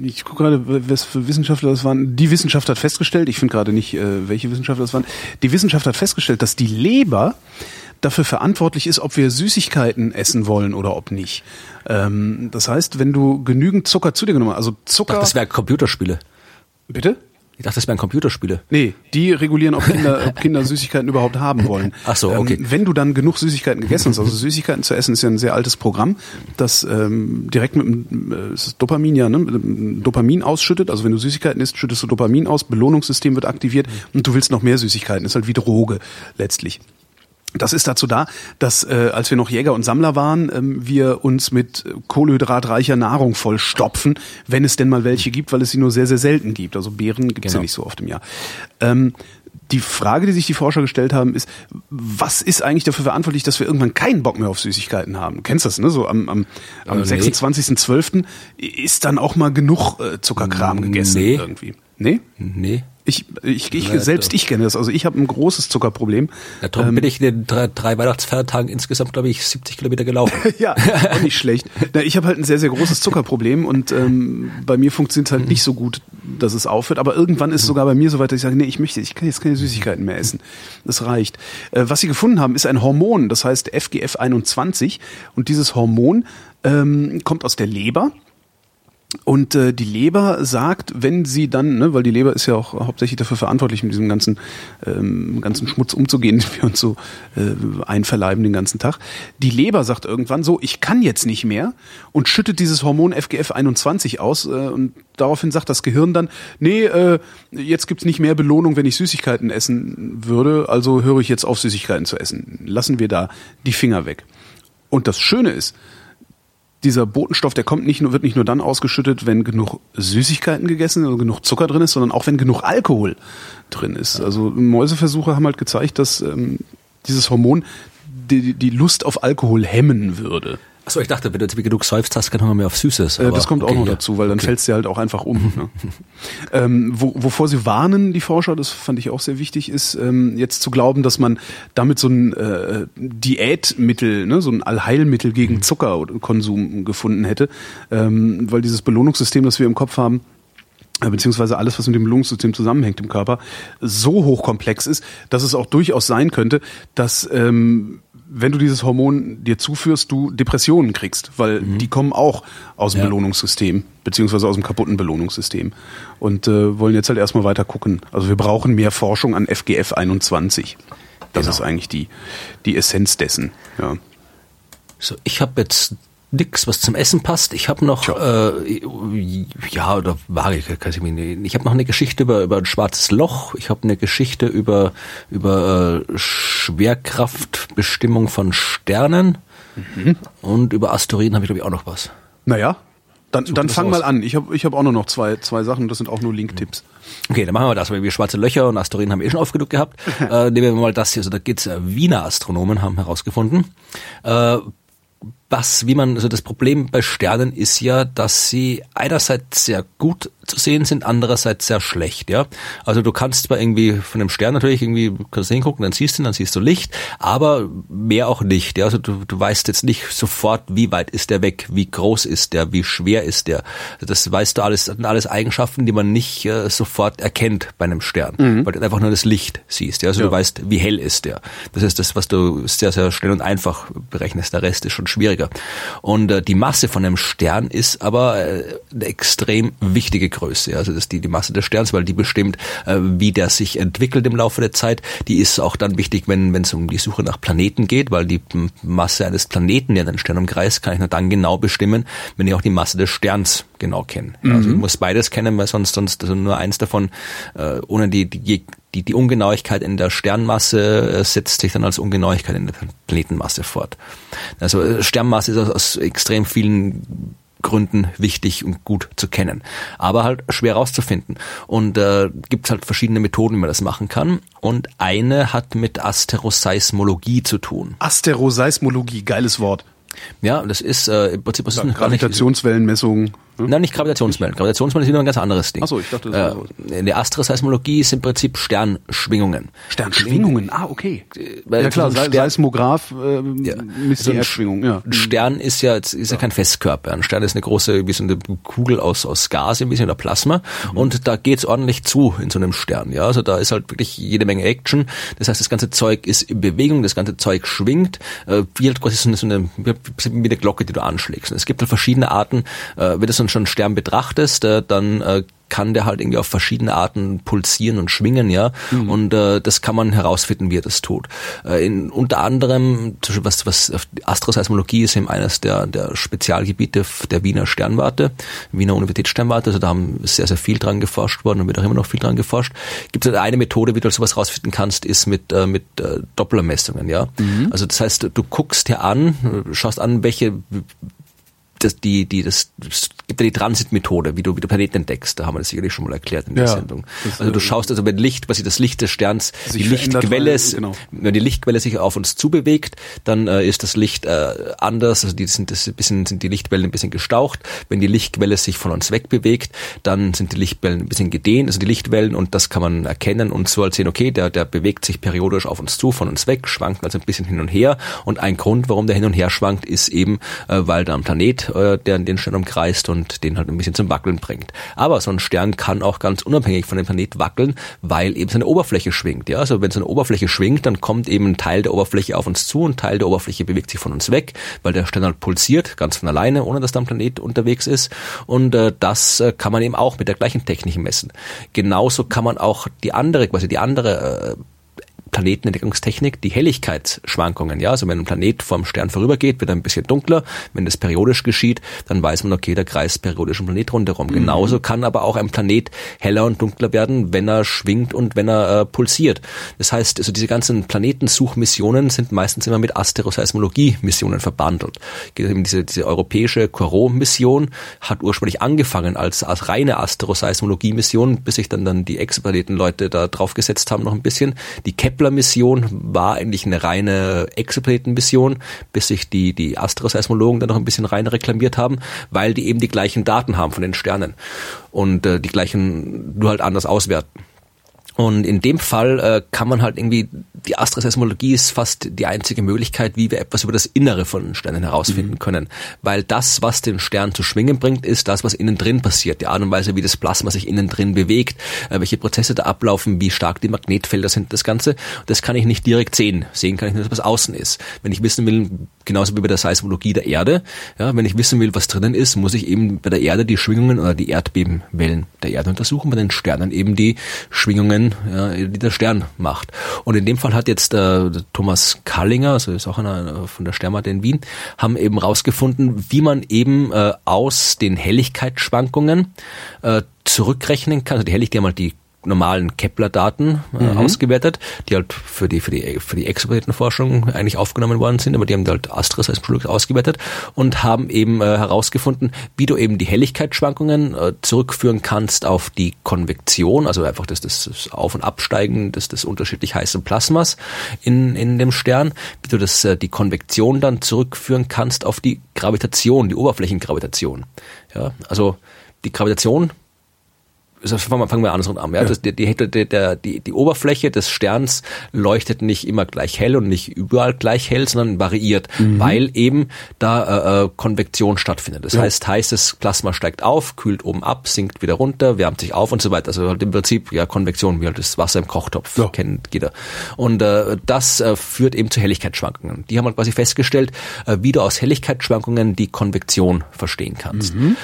Ich gucke gerade, was für Wissenschaftler das waren. Die Wissenschaft hat festgestellt, ich finde gerade nicht, äh, welche Wissenschaftler das waren. Die Wissenschaft hat festgestellt, dass die Leber dafür verantwortlich ist, ob wir Süßigkeiten essen wollen oder ob nicht. Ähm, das heißt, wenn du genügend Zucker zu dir genommen hast, also Zucker. Ach, das wäre Computerspiele. Bitte? Ich dachte, das wären Computerspiele. Nee, die regulieren, ob Kinder, ob Kinder Süßigkeiten überhaupt haben wollen. Ach so, okay. Ähm, wenn du dann genug Süßigkeiten gegessen hast, also Süßigkeiten zu essen ist ja ein sehr altes Programm, das ähm, direkt mit dem äh, Dopamin ja, ne, Dopamin ausschüttet. Also wenn du Süßigkeiten isst, schüttest du Dopamin aus, Belohnungssystem wird aktiviert und du willst noch mehr Süßigkeiten. ist halt wie Droge letztlich. Das ist dazu da, dass äh, als wir noch Jäger und Sammler waren, ähm, wir uns mit kohlenhydratreicher Nahrung vollstopfen, wenn es denn mal welche gibt, weil es sie nur sehr, sehr selten gibt. Also Beeren gibt es genau. ja nicht so oft im Jahr. Ähm, die Frage, die sich die Forscher gestellt haben, ist, was ist eigentlich dafür verantwortlich, dass wir irgendwann keinen Bock mehr auf Süßigkeiten haben? Kennst du das, ne? So am, am, am Äh, nee. 26.12. ist dann auch mal genug äh, Zuckerkram gegessen Nee. irgendwie. Nee? Nee. Ich, ich, ich Ja, selbst ich kenne das. Also ich habe ein großes Zuckerproblem. Ja, darum bin ich in den drei, drei Weihnachtsfeiertagen insgesamt, glaube ich, 70 Kilometer gelaufen. Ja, auch nicht schlecht. Na, ich habe halt ein sehr, sehr großes Zuckerproblem und ähm, bei mir funktioniert es halt nicht so gut, dass es aufhört. Aber irgendwann ist es sogar bei mir so weit, dass ich sage, nee, ich möchte, ich kann jetzt keine Süßigkeiten mehr essen. Das reicht. Äh, was sie gefunden haben, ist ein Hormon, das heißt FGF21. Und dieses Hormon ähm, kommt aus der Leber. Und äh, die Leber sagt, wenn sie dann, ne, weil die Leber ist ja auch hauptsächlich dafür verantwortlich, mit diesem ganzen, ähm, ganzen Schmutz umzugehen, den wir uns so äh, einverleiben den ganzen Tag. Die Leber sagt irgendwann so, ich kann jetzt nicht mehr und schüttet dieses Hormon FGF21 aus äh, und daraufhin sagt das Gehirn dann, nee, äh, jetzt gibt's nicht mehr Belohnung, wenn ich Süßigkeiten essen würde, also höre ich jetzt auf, Süßigkeiten zu essen. Lassen wir da die Finger weg. Und das Schöne ist, dieser Botenstoff, der kommt nicht nur, wird nicht nur dann ausgeschüttet, wenn genug Süßigkeiten gegessen, also genug Zucker drin ist, sondern auch wenn genug Alkohol drin ist. Also Mäuseversuche haben halt gezeigt, dass ähm, dieses Hormon die, die Lust auf Alkohol hemmen würde. Achso, ich dachte, wenn du jetzt genug säufst hast, kann man mehr auf Süßes. Äh, das kommt auch okay, noch ja. dazu, weil dann fällt's dir halt auch einfach um. Ne? ähm, wo, wovor sie warnen, die Forscher, das fand ich auch sehr wichtig, ist ähm, jetzt zu glauben, dass man damit so ein äh, Diätmittel, ne, so ein Allheilmittel gegen Zuckerkonsum gefunden hätte, ähm, weil dieses Belohnungssystem, das wir im Kopf haben, äh, beziehungsweise alles, was mit dem Belohnungssystem zusammenhängt im Körper, so hochkomplex ist, dass es auch durchaus sein könnte, dass ähm, wenn du dieses Hormon dir zuführst, du Depressionen kriegst, weil die kommen auch aus dem Ja. Belohnungssystem, beziehungsweise aus dem kaputten Belohnungssystem. Und äh, wollen jetzt halt erstmal weiter gucken. Also wir brauchen mehr Forschung an FGF 21. Das Genau. ist eigentlich die, die Essenz dessen. Ja. So, ich habe jetzt nix, was zum Essen passt. Ich habe noch, äh, ja, oder wage ich, kann ich mir nicht. Ich habe noch eine Geschichte über, über ein schwarzes Loch. Ich habe eine Geschichte über, über äh, Schwerkraftbestimmung von Sternen. Mhm. Und über Asteroiden habe ich, glaube ich, auch noch was. Naja, dann, dann das fang aus. mal an. Ich habe ich hab auch nur noch zwei, zwei Sachen, das sind auch nur Link-Tipps. Okay, dann machen wir das, weil wir schwarze Löcher und Asteroiden haben wir eh schon oft genug gehabt. äh, nehmen wir mal das hier. Also da geht's äh, Wiener Astronomen haben herausgefunden, äh, was, wie man, also das Problem bei Sternen ist ja, dass sie einerseits sehr gut zu sehen sind, andererseits sehr schlecht, ja. Also du kannst zwar irgendwie von einem Stern natürlich irgendwie, kannst hingucken, dann siehst du ihn, dann siehst du Licht, aber mehr auch nicht, ja. Also du, du weißt jetzt nicht sofort, wie weit ist der weg, wie groß ist der, wie schwer ist der. Also Das weißt du alles, das sind alles Eigenschaften, die man nicht äh, sofort erkennt bei einem Stern, weil du einfach nur das Licht siehst, ja. Also du weißt, wie hell ist der. Das ist das, was du sehr, sehr schnell und einfach berechnest. Der Rest ist schon schwieriger. Und äh, die Masse von einem Stern ist aber äh, eine extrem wichtige Größe. Also das ist die, die Masse des Sterns, weil die bestimmt, äh, wie der sich entwickelt im Laufe der Zeit. Die ist auch dann wichtig, wenn wenn es um die Suche nach Planeten geht, weil die Masse eines Planeten, der einen Stern umkreist, kann ich nur dann genau bestimmen, wenn ich auch die Masse des Sterns genau kenne. Also ich muss beides kennen, weil sonst sonst also nur eins davon äh, ohne die die die, die Ungenauigkeit in der Sternmasse äh, setzt sich dann als Ungenauigkeit in der Planetenmasse fort. Also äh, Sternmasse ist aus, aus extrem vielen Gründen wichtig und gut zu kennen, aber halt schwer rauszufinden. Und äh, gibt halt verschiedene Methoden, wie man das machen kann. Und eine hat mit Asteroseismologie zu tun. Asteroseismologie, geiles Wort. Ja, das ist äh, im Prinzip was ist denn gar nicht, Gravitationswellenmessung. Ne? Nein, nicht Gravitationswellen. Gravitationswellen ist wieder ein ganz anderes Ding. Ach so, ich dachte, das äh, Die Astroseismologie ist im Prinzip Sternschwingungen. Sternschwingungen, ah, okay. weil Ja klar, ein Stern- Seismograph äh, misst So die ein Erdschwingung, ja. Ein Stern ist ja, ist ja kein Festkörper. Ein Stern ist eine große, wie so eine Kugel aus, aus Gas, ein bisschen oder Plasma. Mhm. Und da geht's ordentlich zu in so einem Stern. Ja, also da ist halt wirklich jede Menge Action. Das heißt, das ganze Zeug ist in Bewegung, das ganze Zeug schwingt. Äh, wie halt quasi so eine, so eine, wie eine Glocke, die du anschlägst. Und es gibt halt verschiedene Arten. Äh, wenn du so einen Stern betrachtest, äh, dann äh, kann der halt irgendwie auf verschiedene Arten pulsieren und schwingen, ja. Und äh, das kann man herausfinden, wie er das tut. Äh, in, unter anderem, was, was Astroseismologie ist eben eines der, der Spezialgebiete der Wiener Sternwarte, Wiener Universitätssternwarte, also da haben sehr, sehr viel dran geforscht worden und wird auch immer noch viel dran geforscht. Gibt es eine Methode, wie du sowas rausfinden kannst, ist mit, äh, mit äh, Dopplermessungen, ja. Also das heißt, du guckst dir an, schaust an, welche das, die, die, das, das gibt ja die Transitmethode, wie du, wie du Planeten entdeckst. Da haben wir das sicherlich schon mal erklärt in der ja, Sendung. Also du schaust also, wenn Licht, quasi das Licht des Sterns, die Lichtquelle, genau. wenn die Lichtquelle sich auf uns zubewegt, dann äh, ist das Licht äh, anders, also die sind das bisschen, sind die Lichtwellen ein bisschen gestaucht. Wenn die Lichtquelle sich von uns wegbewegt, dann sind die Lichtwellen ein bisschen gedehnt, also die Lichtwellen und das kann man erkennen und so halt sehen, okay, der, der bewegt sich periodisch auf uns zu, von uns weg, schwankt also ein bisschen hin und her und ein Grund, warum der hin und her schwankt, ist eben, äh, weil da ein Planet, äh, der den Stern umkreist und den halt ein bisschen zum Wackeln bringt. Aber so ein Stern kann auch ganz unabhängig von dem Planet wackeln, weil eben seine Oberfläche schwingt. Ja, also wenn seine Oberfläche schwingt, dann kommt eben ein Teil der Oberfläche auf uns zu, ein Teil der Oberfläche bewegt sich von uns weg, weil der Stern halt pulsiert, ganz von alleine, ohne dass da ein Planet unterwegs ist. Und äh, das äh, kann man eben auch mit der gleichen Technik messen. Genauso kann man auch die andere, quasi die andere äh, Planetenentdeckungstechnik die Helligkeitsschwankungen. Ja, also wenn ein Planet vom Stern vorübergeht, wird er ein bisschen dunkler. Wenn das periodisch geschieht, dann weiß man, okay, der kreist periodisch ein Planet rundherum. Mhm. Genauso kann aber auch ein Planet heller und dunkler werden, wenn er schwingt und wenn er äh, pulsiert. Das heißt, also diese ganzen Planetensuchmissionen sind meistens immer mit Asteroseismologie-Missionen verbandelt. Diese, diese europäische Corot-Mission hat ursprünglich angefangen als, als reine Asteroseismologie-Mission, bis sich dann, dann die Exoplaneten-Leute da draufgesetzt haben noch ein bisschen. Die Kepler Kepler-Mission war eigentlich eine reine Exoplaneten-Mission, bis sich die, die Astroseismologen dann noch ein bisschen rein reklamiert haben, weil die eben die gleichen Daten haben von den Sternen und äh, die gleichen nur halt anders auswerten. Und in dem Fall äh, kann man halt irgendwie, die Astroseismologie ist fast die einzige Möglichkeit, wie wir etwas über das Innere von Sternen herausfinden mhm. können. Weil das, was den Stern zu schwingen bringt, ist das, was innen drin passiert. Die Art und Weise, wie das Plasma sich innen drin bewegt, äh, welche Prozesse da ablaufen, wie stark die Magnetfelder sind, das Ganze. Das kann ich nicht direkt sehen. Sehen kann ich nur, was außen ist. Wenn ich wissen will, genauso wie bei der Seismologie der Erde, ja, wenn ich wissen will, was drinnen ist, muss ich eben bei der Erde die Schwingungen oder die Erdbebenwellen der Erde untersuchen, bei den Sternen eben die Schwingungen ja, die der Stern macht. Und in dem Fall hat jetzt äh, Thomas Kallinger, also ist auch einer von der Sternwarte in Wien, haben eben rausgefunden, wie man eben äh, aus den Helligkeitsschwankungen äh, zurückrechnen kann. Also die Helligkeit, halt die normalen Kepler-Daten äh, mhm. ausgewertet, die halt für die für die für die Exoplanetenforschung eigentlich aufgenommen worden sind, aber die haben halt Astros als Produkt ausgewertet und haben eben äh, herausgefunden, wie du eben die Helligkeitsschwankungen äh, zurückführen kannst auf die Konvektion, also einfach das, das Auf- und Absteigen des, des unterschiedlich heißen Plasmas in in dem Stern, wie du das äh, die Konvektion dann zurückführen kannst auf die Gravitation, die Oberflächengravitation. Ja, also die Gravitation also fangen wir andersrum an. Ja? Das, die, die, die, die, Oberfläche des Sterns leuchtet nicht immer gleich hell und nicht überall gleich hell, sondern variiert, mhm. weil eben da äh, äh Konvektion stattfindet. Das ja. heißt, heißes Plasma steigt auf, kühlt oben ab, sinkt wieder runter, wärmt sich auf und so weiter. Also halt im Prinzip ja Konvektion, wie halt das Wasser im Kochtopf ja. kennt jeder. Und äh, das äh, führt eben zu Helligkeitsschwankungen. Die haben halt quasi festgestellt, äh, wie du aus Helligkeitsschwankungen die Konvektion verstehen kannst. Mhm.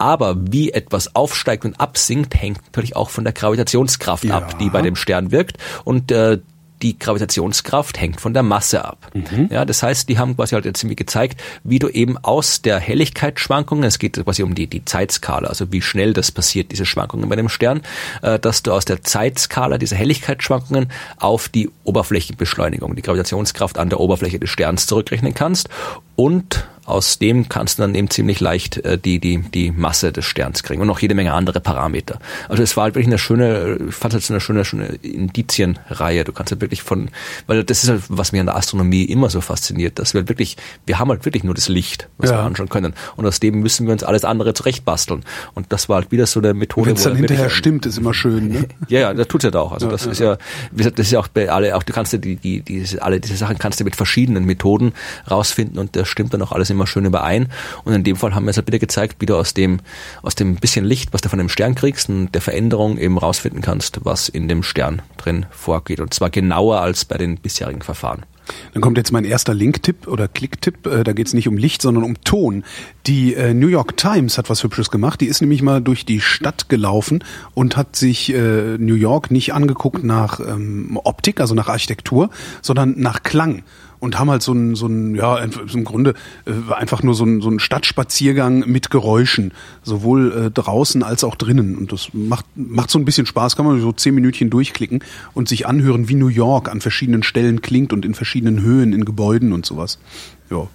Aber wie etwas aufsteigt und absinkt, hängt natürlich auch von der Gravitationskraft ja. ab, die bei dem Stern wirkt. Und äh, die Gravitationskraft hängt von der Masse ab. Mhm. Ja, das heißt, die haben quasi halt jetzt irgendwie gezeigt, wie du eben aus der Helligkeitsschwankungen, es geht quasi um die, die Zeitskala, also wie schnell das passiert, diese Schwankungen bei dem Stern, äh, dass du aus der Zeitskala dieser Helligkeitsschwankungen auf die Oberflächenbeschleunigung, die Gravitationskraft an der Oberfläche des Sterns zurückrechnen kannst und aus dem kannst du dann eben ziemlich leicht äh, die, die, die Masse des Sterns kriegen und noch jede Menge andere Parameter. Also es war halt wirklich eine schöne, ich fand es eine schöne, schöne Indizienreihe. Du kannst halt wirklich von, weil das ist halt, was mir an der Astronomie immer so fasziniert, dass wir halt wirklich, wir haben halt wirklich nur das Licht, was ja. wir anschauen können. Und aus dem müssen wir uns alles andere zurechtbasteln. Und das war halt wieder so eine Methode. Wenn es dann hinterher stimmt, ist immer schön, ne? ja, ja, das tut's ja auch. Also ja, das ja, ist ja, wie gesagt, das ist ja auch bei alle, auch du kannst ja die, die, die, alle diese Sachen kannst du mit verschiedenen Methoden rausfinden und das stimmt dann auch alles immer schön überein. Und in dem Fall haben wir es halt wieder gezeigt, wie du aus dem, aus dem bisschen Licht, was du von dem Stern kriegst, und der Veränderung eben rausfinden kannst, was in dem Stern drin vorgeht. Und zwar genauer als bei den bisherigen Verfahren. Dann kommt jetzt mein erster Link-Tipp oder Klick-Tipp. Äh, da geht es nicht um Licht, sondern um Ton. Die äh, New York Times hat was Hübsches gemacht. Die ist nämlich mal durch die Stadt gelaufen und hat sich äh, New York nicht angeguckt nach ähm, Optik, also nach Architektur, sondern nach Klang und haben halt so ein, so ein ja, im Grunde äh, einfach nur so ein, so ein Stadtspaziergang mit Geräuschen, sowohl äh, draußen als auch drinnen. Und das macht, macht so ein bisschen Spaß, kann man so zehn Minütchen durchklicken und sich anhören, wie New York an verschiedenen Stellen klingt und in verschiedenen Höhen in Gebäuden und sowas. Ja.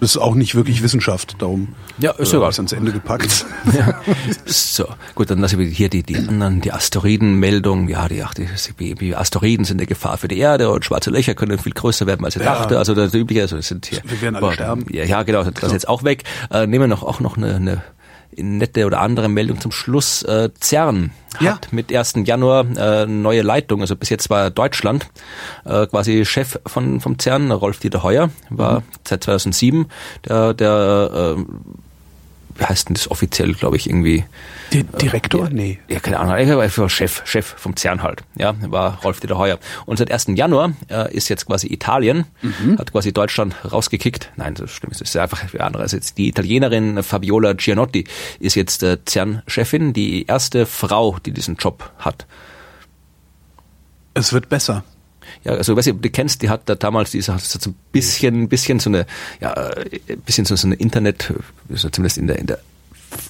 Das ist auch nicht wirklich Wissenschaft, darum Ja, ist äh, ans Ende gepackt. So, gut, dann lassen wir hier die, die anderen, die Asteroidenmeldung. Ja, die, ach, die, die, Asteroiden sind eine Gefahr für die Erde und schwarze Löcher können viel größer werden, als ich Ja. dachte. Also das übliche, also das sind hier. Wir werden alle sterben. Ja, ja, genau, das ist jetzt auch weg. Äh, nehmen wir noch auch noch eine, eine nette oder andere Meldung zum Schluss. Äh, CERN Ja. hat mit 1. Januar äh, neue Leitung. Also bis jetzt war Deutschland äh, quasi Chef von vom CERN, Rolf Dieter Heuer, war seit 2007 der, der äh, wie heißt denn das offiziell, glaube ich, irgendwie Di- Direktor? Nee. ja, keine Ahnung, er war Chef, Chef vom CERN halt. Ja, war Rolf Dieter Heuer. Und seit 1. Januar äh, ist jetzt quasi Italien, hat quasi Deutschland rausgekickt. Nein, das stimmt, es ist einfach für andere. Also jetzt die Italienerin Fabiola Gianotti ist jetzt äh, CERN-Chefin, die erste Frau, die diesen Job hat. Es wird besser. Ja, also weiß ich, ob du kennst, die hat da damals, die ist hat so ein bisschen, bisschen so eine, ja, äh, ein bisschen so, so eine Internet, so zumindest in der, in der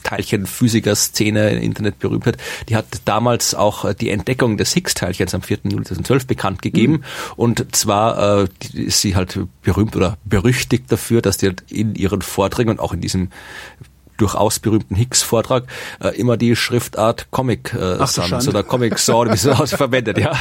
Teilchenphysiker-Szene im Internet berühmt hat, die hat damals auch äh, die Entdeckung des Higgs-Teilchens am 4. Juli 2012 bekannt gegeben. Und zwar äh, ist sie halt berühmt oder berüchtigt dafür, dass die halt in ihren Vorträgen und auch in diesem durchaus berühmten Higgs-Vortrag äh, immer die Schriftart Comic äh, Ach Sans oder Comic Sans verwendet, ja.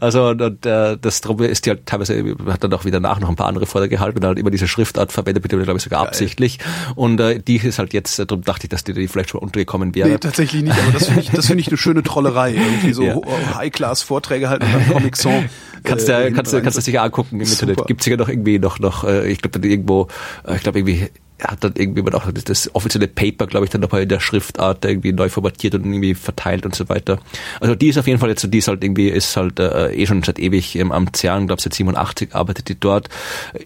Also und, und äh, das drum ist die halt teilweise hat dann auch wieder nach noch ein paar andere Vorträge gehalten und halt immer diese Schriftart verwendet, bitte glaube ich sogar absichtlich. Und äh, die ist halt jetzt, äh, darum dachte ich, dass die, die vielleicht schon mal untergekommen wäre. Nee, tatsächlich nicht, aber das finde ich, das finde ich eine schöne Trollerei. Irgendwie so Ja. High-Class-Vorträge halten und dann Comic Song. Kannst äh, du, kannst du, rein- kannst du sicher angucken im Super. Internet. Gibt's sicher noch irgendwie noch, noch, äh, ich glaube irgendwo, äh, ich glaube irgendwie hat dann irgendwie man auch das, das offizielle Paper, glaube ich, dann nochmal in der Schriftart irgendwie neu formatiert und irgendwie verteilt und so weiter. Also die ist auf jeden Fall jetzt, so, die ist halt irgendwie, ist halt äh, eh schon seit ewig ähm, am CERN, glaube seit 87 arbeitet die dort.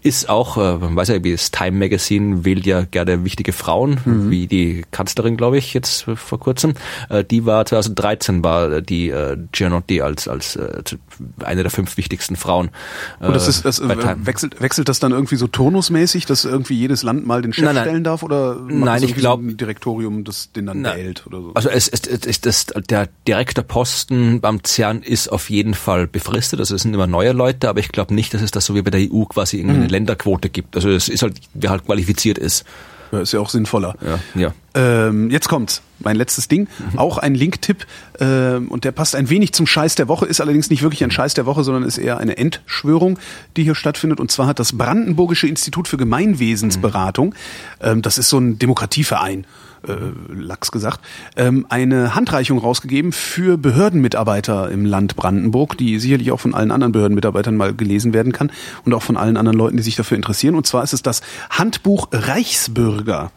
Ist auch, äh, man weiß ja, wie das Time Magazine wählt ja gerne wichtige Frauen, wie die Kanzlerin, glaube ich, jetzt vor kurzem. Äh, die war 2013 war äh, die äh, Gianotti als als äh, eine der fünf wichtigsten Frauen. Und das ist, das äh, wechselt, wechselt das dann irgendwie so turnusmäßig, dass irgendwie jedes Land mal den Chef Nein, nein. stellen darf oder Nein, ich irgendwie glaub- so ein Direktorium, das den dann wählt oder so? Also es ist, es ist der direkte Posten beim CERN ist auf jeden Fall befristet, also es sind immer neue Leute, aber ich glaube nicht, dass es das so wie bei der EU quasi irgendwie Mhm. Länderquote gibt. Also es ist halt, wer halt qualifiziert ist. Ja, ist ja auch sinnvoller. Ja, ja. Ähm, jetzt kommt's. Mein letztes Ding. Auch ein Link-Tipp. Ähm, und der passt ein wenig zum Scheiß der Woche, ist allerdings nicht wirklich ein Scheiß der Woche, sondern ist eher eine Endschwörung, die hier stattfindet. Und zwar hat das Brandenburgische Institut für Gemeinwesensberatung, ähm, das ist so ein Demokratieverein, äh, Lachs gesagt, ähm, eine Handreichung rausgegeben für Behördenmitarbeiter im Land Brandenburg, die sicherlich auch von allen anderen Behördenmitarbeitern mal gelesen werden kann und auch von allen anderen Leuten, die sich dafür interessieren. Und zwar ist es das Handbuch Reichsbürger.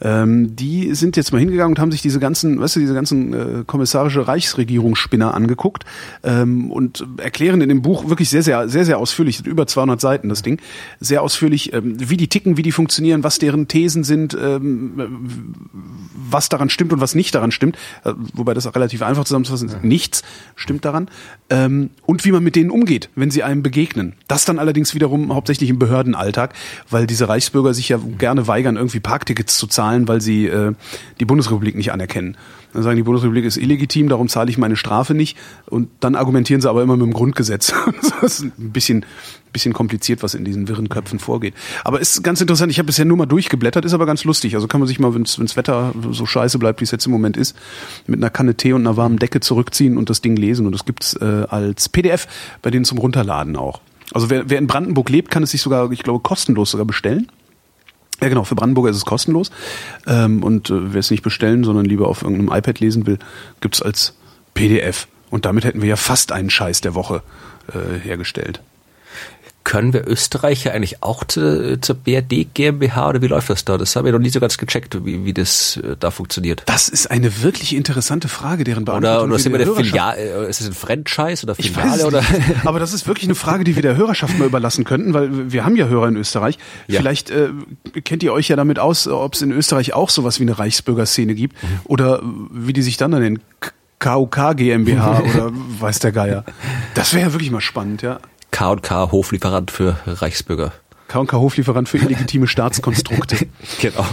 Ähm, die sind jetzt mal hingegangen und haben sich diese ganzen, weißt du, diese ganzen äh, kommissarische Reichsregierungsspinner angeguckt ähm, und erklären in dem Buch wirklich sehr, sehr, sehr, sehr ausführlich, über 200 Seiten das Ding, sehr ausführlich, ähm, wie die ticken, wie die funktionieren, was deren Thesen sind, ähm, was daran stimmt und was nicht daran stimmt, äh, wobei das auch relativ einfach zusammenzufassen ist. Nichts stimmt daran. Ähm, und wie man mit denen umgeht, wenn sie einem begegnen. Das dann allerdings wiederum hauptsächlich im Behördenalltag, weil diese Reichsbürger sich ja gerne weigern, irgendwie Parktickets zu zahlen, weil sie äh, die Bundesrepublik nicht anerkennen. Dann sagen, die Bundesrepublik ist illegitim, darum zahle ich meine Strafe nicht. Und dann argumentieren sie aber immer mit dem Grundgesetz. das ist ein bisschen, bisschen kompliziert, was in diesen wirren Köpfen vorgeht. Aber ist ganz interessant. Ich habe bisher nur mal durchgeblättert, ist aber ganz lustig. Also kann man sich mal, wenn das Wetter so scheiße bleibt, wie es jetzt im Moment ist, mit einer Kanne Tee und einer warmen Decke zurückziehen und das Ding lesen. Und das gibt's äh, als PDF bei denen zum Runterladen auch. Also wer, wer in Brandenburg lebt, kann es sich sogar, ich glaube, kostenlos sogar bestellen. Ja, genau, für Brandenburger ist es kostenlos. Ähm, und äh, wer es nicht bestellen, sondern lieber auf irgendeinem iPad lesen will, gibt's als PDF. Und damit hätten wir ja fast einen Scheiß der Woche äh, hergestellt. Können wir Österreicher eigentlich auch zu, zur BRD GmbH oder wie läuft das da? Das habe ich noch nie so ganz gecheckt, wie, wie das äh, da funktioniert. Das ist eine wirklich interessante Frage, deren Oder, Beantwortung oder sind wir der Filiale, äh, ist es ein Franchise oder Filiale oder? Aber das ist wirklich eine Frage, die wir der Hörerschaft mal überlassen könnten, weil wir haben ja Hörer in Österreich. Ja. Vielleicht äh, kennt ihr euch ja damit aus, ob es in Österreich auch sowas wie eine Reichsbürgerszene gibt Mhm. oder wie die sich dann dann nennen. KUK GmbH oder weiß der Geier. Das wäre ja wirklich mal spannend, ja. K&K Hoflieferant für Reichsbürger. KK Hoflieferant für illegitime Staatskonstrukte. Genau.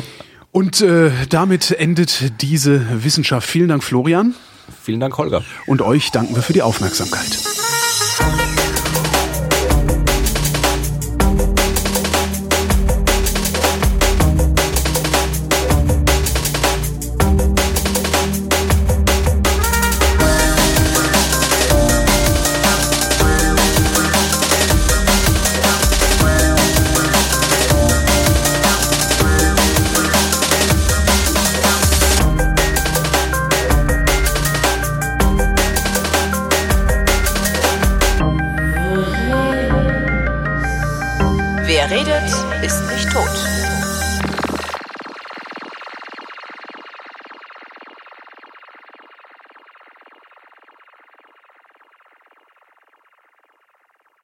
Und äh, damit endet diese Wissenschaft. Vielen Dank, Florian. Vielen Dank, Holger. Und euch danken wir für die Aufmerksamkeit.